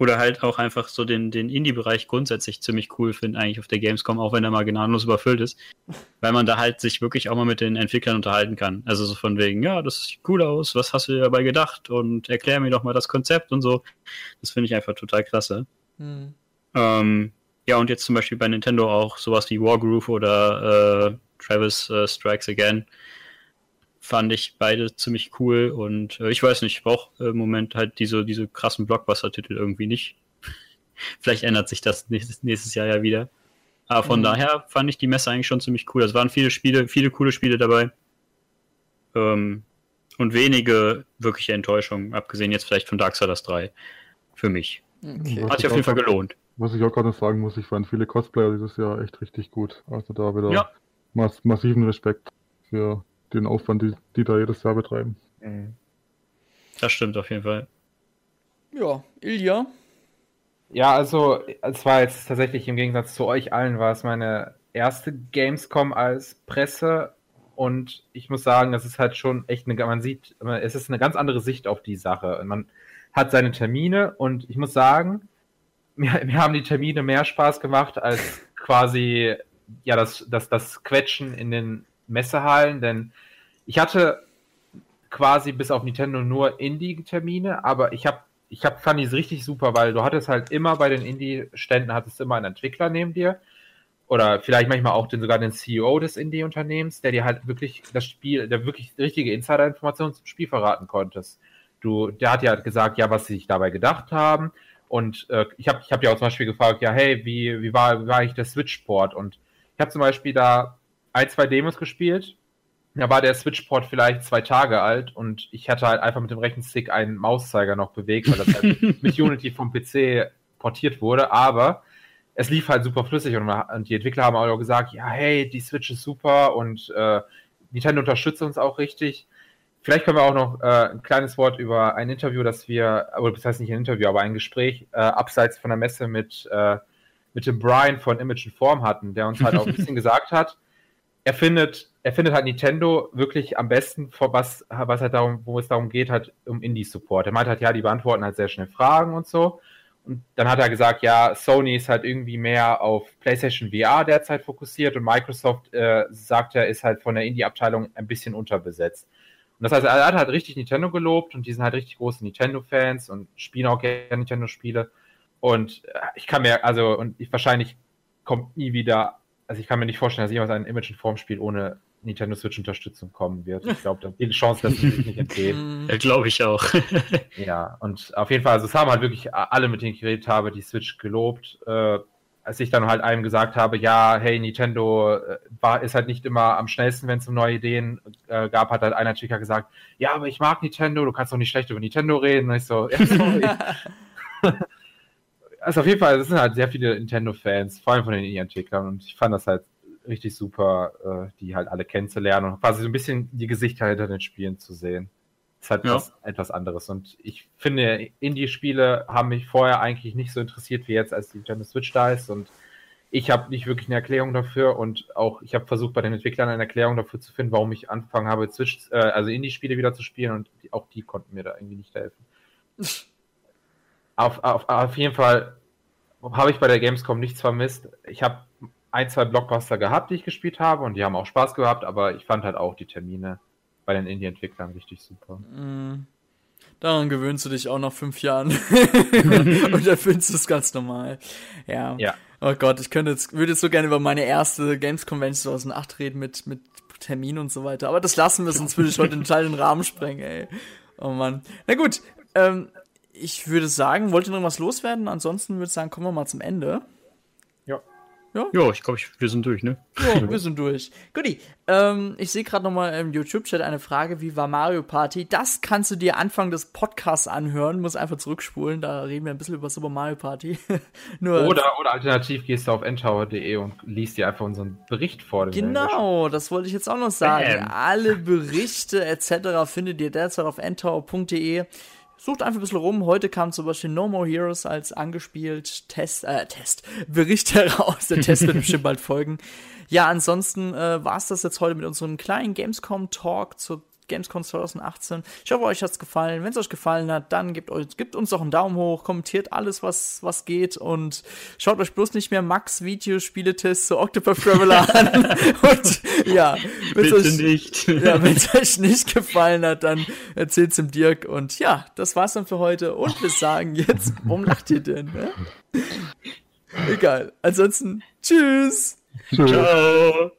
oder halt auch einfach so den, den Indie-Bereich grundsätzlich ziemlich cool finde, eigentlich auf der Gamescom, auch wenn er mal gnadenlos überfüllt ist. Weil man da halt sich wirklich auch mal mit den Entwicklern unterhalten kann. Also so von wegen, ja, das sieht cool aus, was hast du dir dabei gedacht? Und erklär mir doch mal das Konzept und so. Das finde ich einfach total klasse. Mhm. Ähm, ja, und jetzt zum Beispiel bei Nintendo auch sowas wie Wargroove oder äh, Travis äh, Strikes Again fand ich beide ziemlich cool und äh, ich weiß nicht, ich brauche im Moment halt diese, diese krassen Blockbuster-Titel irgendwie nicht. [LAUGHS] Vielleicht ändert sich das nächstes, nächstes Jahr ja wieder. Aber von mhm. daher fand ich die Messe eigentlich schon ziemlich cool. Es waren viele Spiele, viele coole Spiele dabei. Ähm, und wenige wirkliche Enttäuschungen, abgesehen jetzt vielleicht von Darksiders 3. Für mich. Okay. Hat sich auf jeden Fall gelohnt. Was ich auch gerade sagen muss, ich fand viele Cosplayer dieses Jahr echt richtig gut. Also da wieder ja. mass massiven Respekt für den Aufwand, die, die da jedes Jahr betreiben. Mhm. Das stimmt auf jeden Fall. Ja, Ilja? Ja, also es war jetzt tatsächlich im Gegensatz zu euch allen, war es meine erste Gamescom als Presse und ich muss sagen, das ist halt schon echt eine, man sieht, es ist eine ganz andere Sicht auf die Sache. Man hat seine Termine und ich muss sagen, mir, mir haben die Termine mehr Spaß gemacht als quasi ja das, das, das Quetschen in den Messehallen, denn ich hatte quasi bis auf Nintendo nur Indie-Termine, aber ich habe ich hab, fand die richtig super, weil du hattest halt immer bei den Indie-Ständen hattest immer einen Entwickler neben dir oder vielleicht manchmal auch den, sogar den CEO des Indie-Unternehmens, der dir halt wirklich das Spiel, der wirklich richtige Insider-Informationen zum Spiel verraten konntest. Du, der hat ja gesagt, ja, was sie sich dabei gedacht haben. Und äh, ich habe ich hab ja auch zum Beispiel gefragt, ja, hey, wie, wie, war, wie war eigentlich der Switch-Port? Und ich habe zum Beispiel da ein, zwei Demos gespielt. Da war der Switchport vielleicht zwei Tage alt und ich hatte halt einfach mit dem rechten Stick einen Mauszeiger noch bewegt, weil das halt [LAUGHS] mit Unity vom PC portiert wurde, aber es lief halt super flüssig und, und die Entwickler haben auch gesagt, ja, hey, die Switch ist super und äh, Nintendo unterstützt uns auch richtig. Vielleicht können wir auch noch äh, ein kleines Wort über ein Interview, das wir, oder das heißt nicht ein Interview, aber ein Gespräch äh, abseits von der Messe mit, äh, mit dem Brian von Image and Form hatten, der uns halt auch ein bisschen [LAUGHS] gesagt hat, er findet er findet halt Nintendo wirklich am besten, vor was, was halt darum, wo es darum geht, halt um Indie-Support. Er meint halt, ja, die beantworten halt sehr schnell Fragen und so. Und dann hat er gesagt, ja, Sony ist halt irgendwie mehr auf PlayStation VR derzeit fokussiert und Microsoft äh, sagt er, ist halt von der Indie-Abteilung ein bisschen unterbesetzt. Und das heißt, er hat halt richtig Nintendo gelobt und die sind halt richtig große Nintendo-Fans und spielen auch gerne Nintendo-Spiele. Und äh, ich kann mir, also, und ich wahrscheinlich kommt nie wieder, also ich kann mir nicht vorstellen, dass jemand ein Image in Form spielt ohne Nintendo Switch Unterstützung kommen wird. Ich glaube, da die Chance, dass es nicht entgehen. [LAUGHS] Ja, glaube ich auch. [LAUGHS] ja, und auf jeden Fall, also es haben halt wirklich alle, mit denen ich geredet habe, die Switch gelobt. Äh, als ich dann halt einem gesagt habe, ja, hey, Nintendo äh, war, ist halt nicht immer am schnellsten, wenn es um neue Ideen äh, gab, hat halt einer Chica gesagt, ja, aber ich mag Nintendo, du kannst doch nicht schlecht über Nintendo reden. Und ich so, ja, sorry. [LAUGHS] also auf jeden Fall, es sind halt sehr viele Nintendo-Fans, vor allem von den Indie-Entwicklern und ich fand das halt richtig super, äh, die halt alle kennenzulernen und quasi so ein bisschen die Gesichter hinter den Spielen zu sehen. Ist halt ja. was, etwas anderes. Und ich finde, Indie-Spiele haben mich vorher eigentlich nicht so interessiert wie jetzt, als die Nintendo Switch da ist. Und ich habe nicht wirklich eine Erklärung dafür und auch ich habe versucht bei den Entwicklern eine Erklärung dafür zu finden, warum ich angefangen habe, Switch, äh, also Indie-Spiele wieder zu spielen und die, auch die konnten mir da irgendwie nicht helfen. auf, auf, auf jeden Fall habe ich bei der Gamescom nichts vermisst. Ich habe ein, zwei Blockbuster gehabt, die ich gespielt habe und die haben auch Spaß gehabt, aber ich fand halt auch die Termine bei den Indie-Entwicklern richtig super. Mm. Daran gewöhnst du dich auch nach fünf Jahren. [LAUGHS] und dann findest du es ganz normal. Ja. ja. Oh Gott, ich könnte jetzt, würde jetzt so gerne über meine erste Games Convention 2008 reden mit, mit Termin und so weiter. Aber das lassen wir, sonst würde ich heute total den Rahmen sprengen, ey. Oh Mann. Na gut, ähm, ich würde sagen, wollt ihr noch was loswerden? Ansonsten würde ich sagen, kommen wir mal zum Ende. Ja, ja ich glaube, wir sind durch, ne? Ja, wir [LAUGHS] sind durch. Guti, ähm, ich sehe gerade nochmal im YouTube-Chat eine Frage, wie war Mario Party? Das kannst du dir Anfang des Podcasts anhören, muss einfach zurückspulen, da reden wir ein bisschen über Super Mario Party. [LAUGHS] Nur oder, oder alternativ gehst du auf ntower.de und liest dir einfach unseren Bericht vor. Genau, das wollte ich jetzt auch noch sagen. Bam. Alle Berichte etc. findet ihr derzeit auf ntower.de sucht einfach ein bisschen rum. Heute kam zum Beispiel No More Heroes als angespielt Test, äh, Test, Bericht [LAUGHS] heraus. Der Test wird bestimmt bald folgen. Ja, ansonsten äh, war es das jetzt heute mit unserem kleinen Gamescom-Talk zur Gamescom 2018. Ich hoffe, euch hat's gefallen. Wenn es euch gefallen hat, dann gebt, euch, gebt uns doch einen Daumen hoch, kommentiert alles, was, was geht und schaut euch bloß nicht mehr Max Videospieletests zu Octopath Traveler [LAUGHS] an. und ja, wenn euch, nicht. ja, es euch nicht gefallen hat, dann erzählt's dem Dirk. Und ja, das war's dann für heute. Und wir sagen jetzt, warum lacht ihr denn? Ne? [LAUGHS] Egal. Ansonsten, tschüss. Ciao.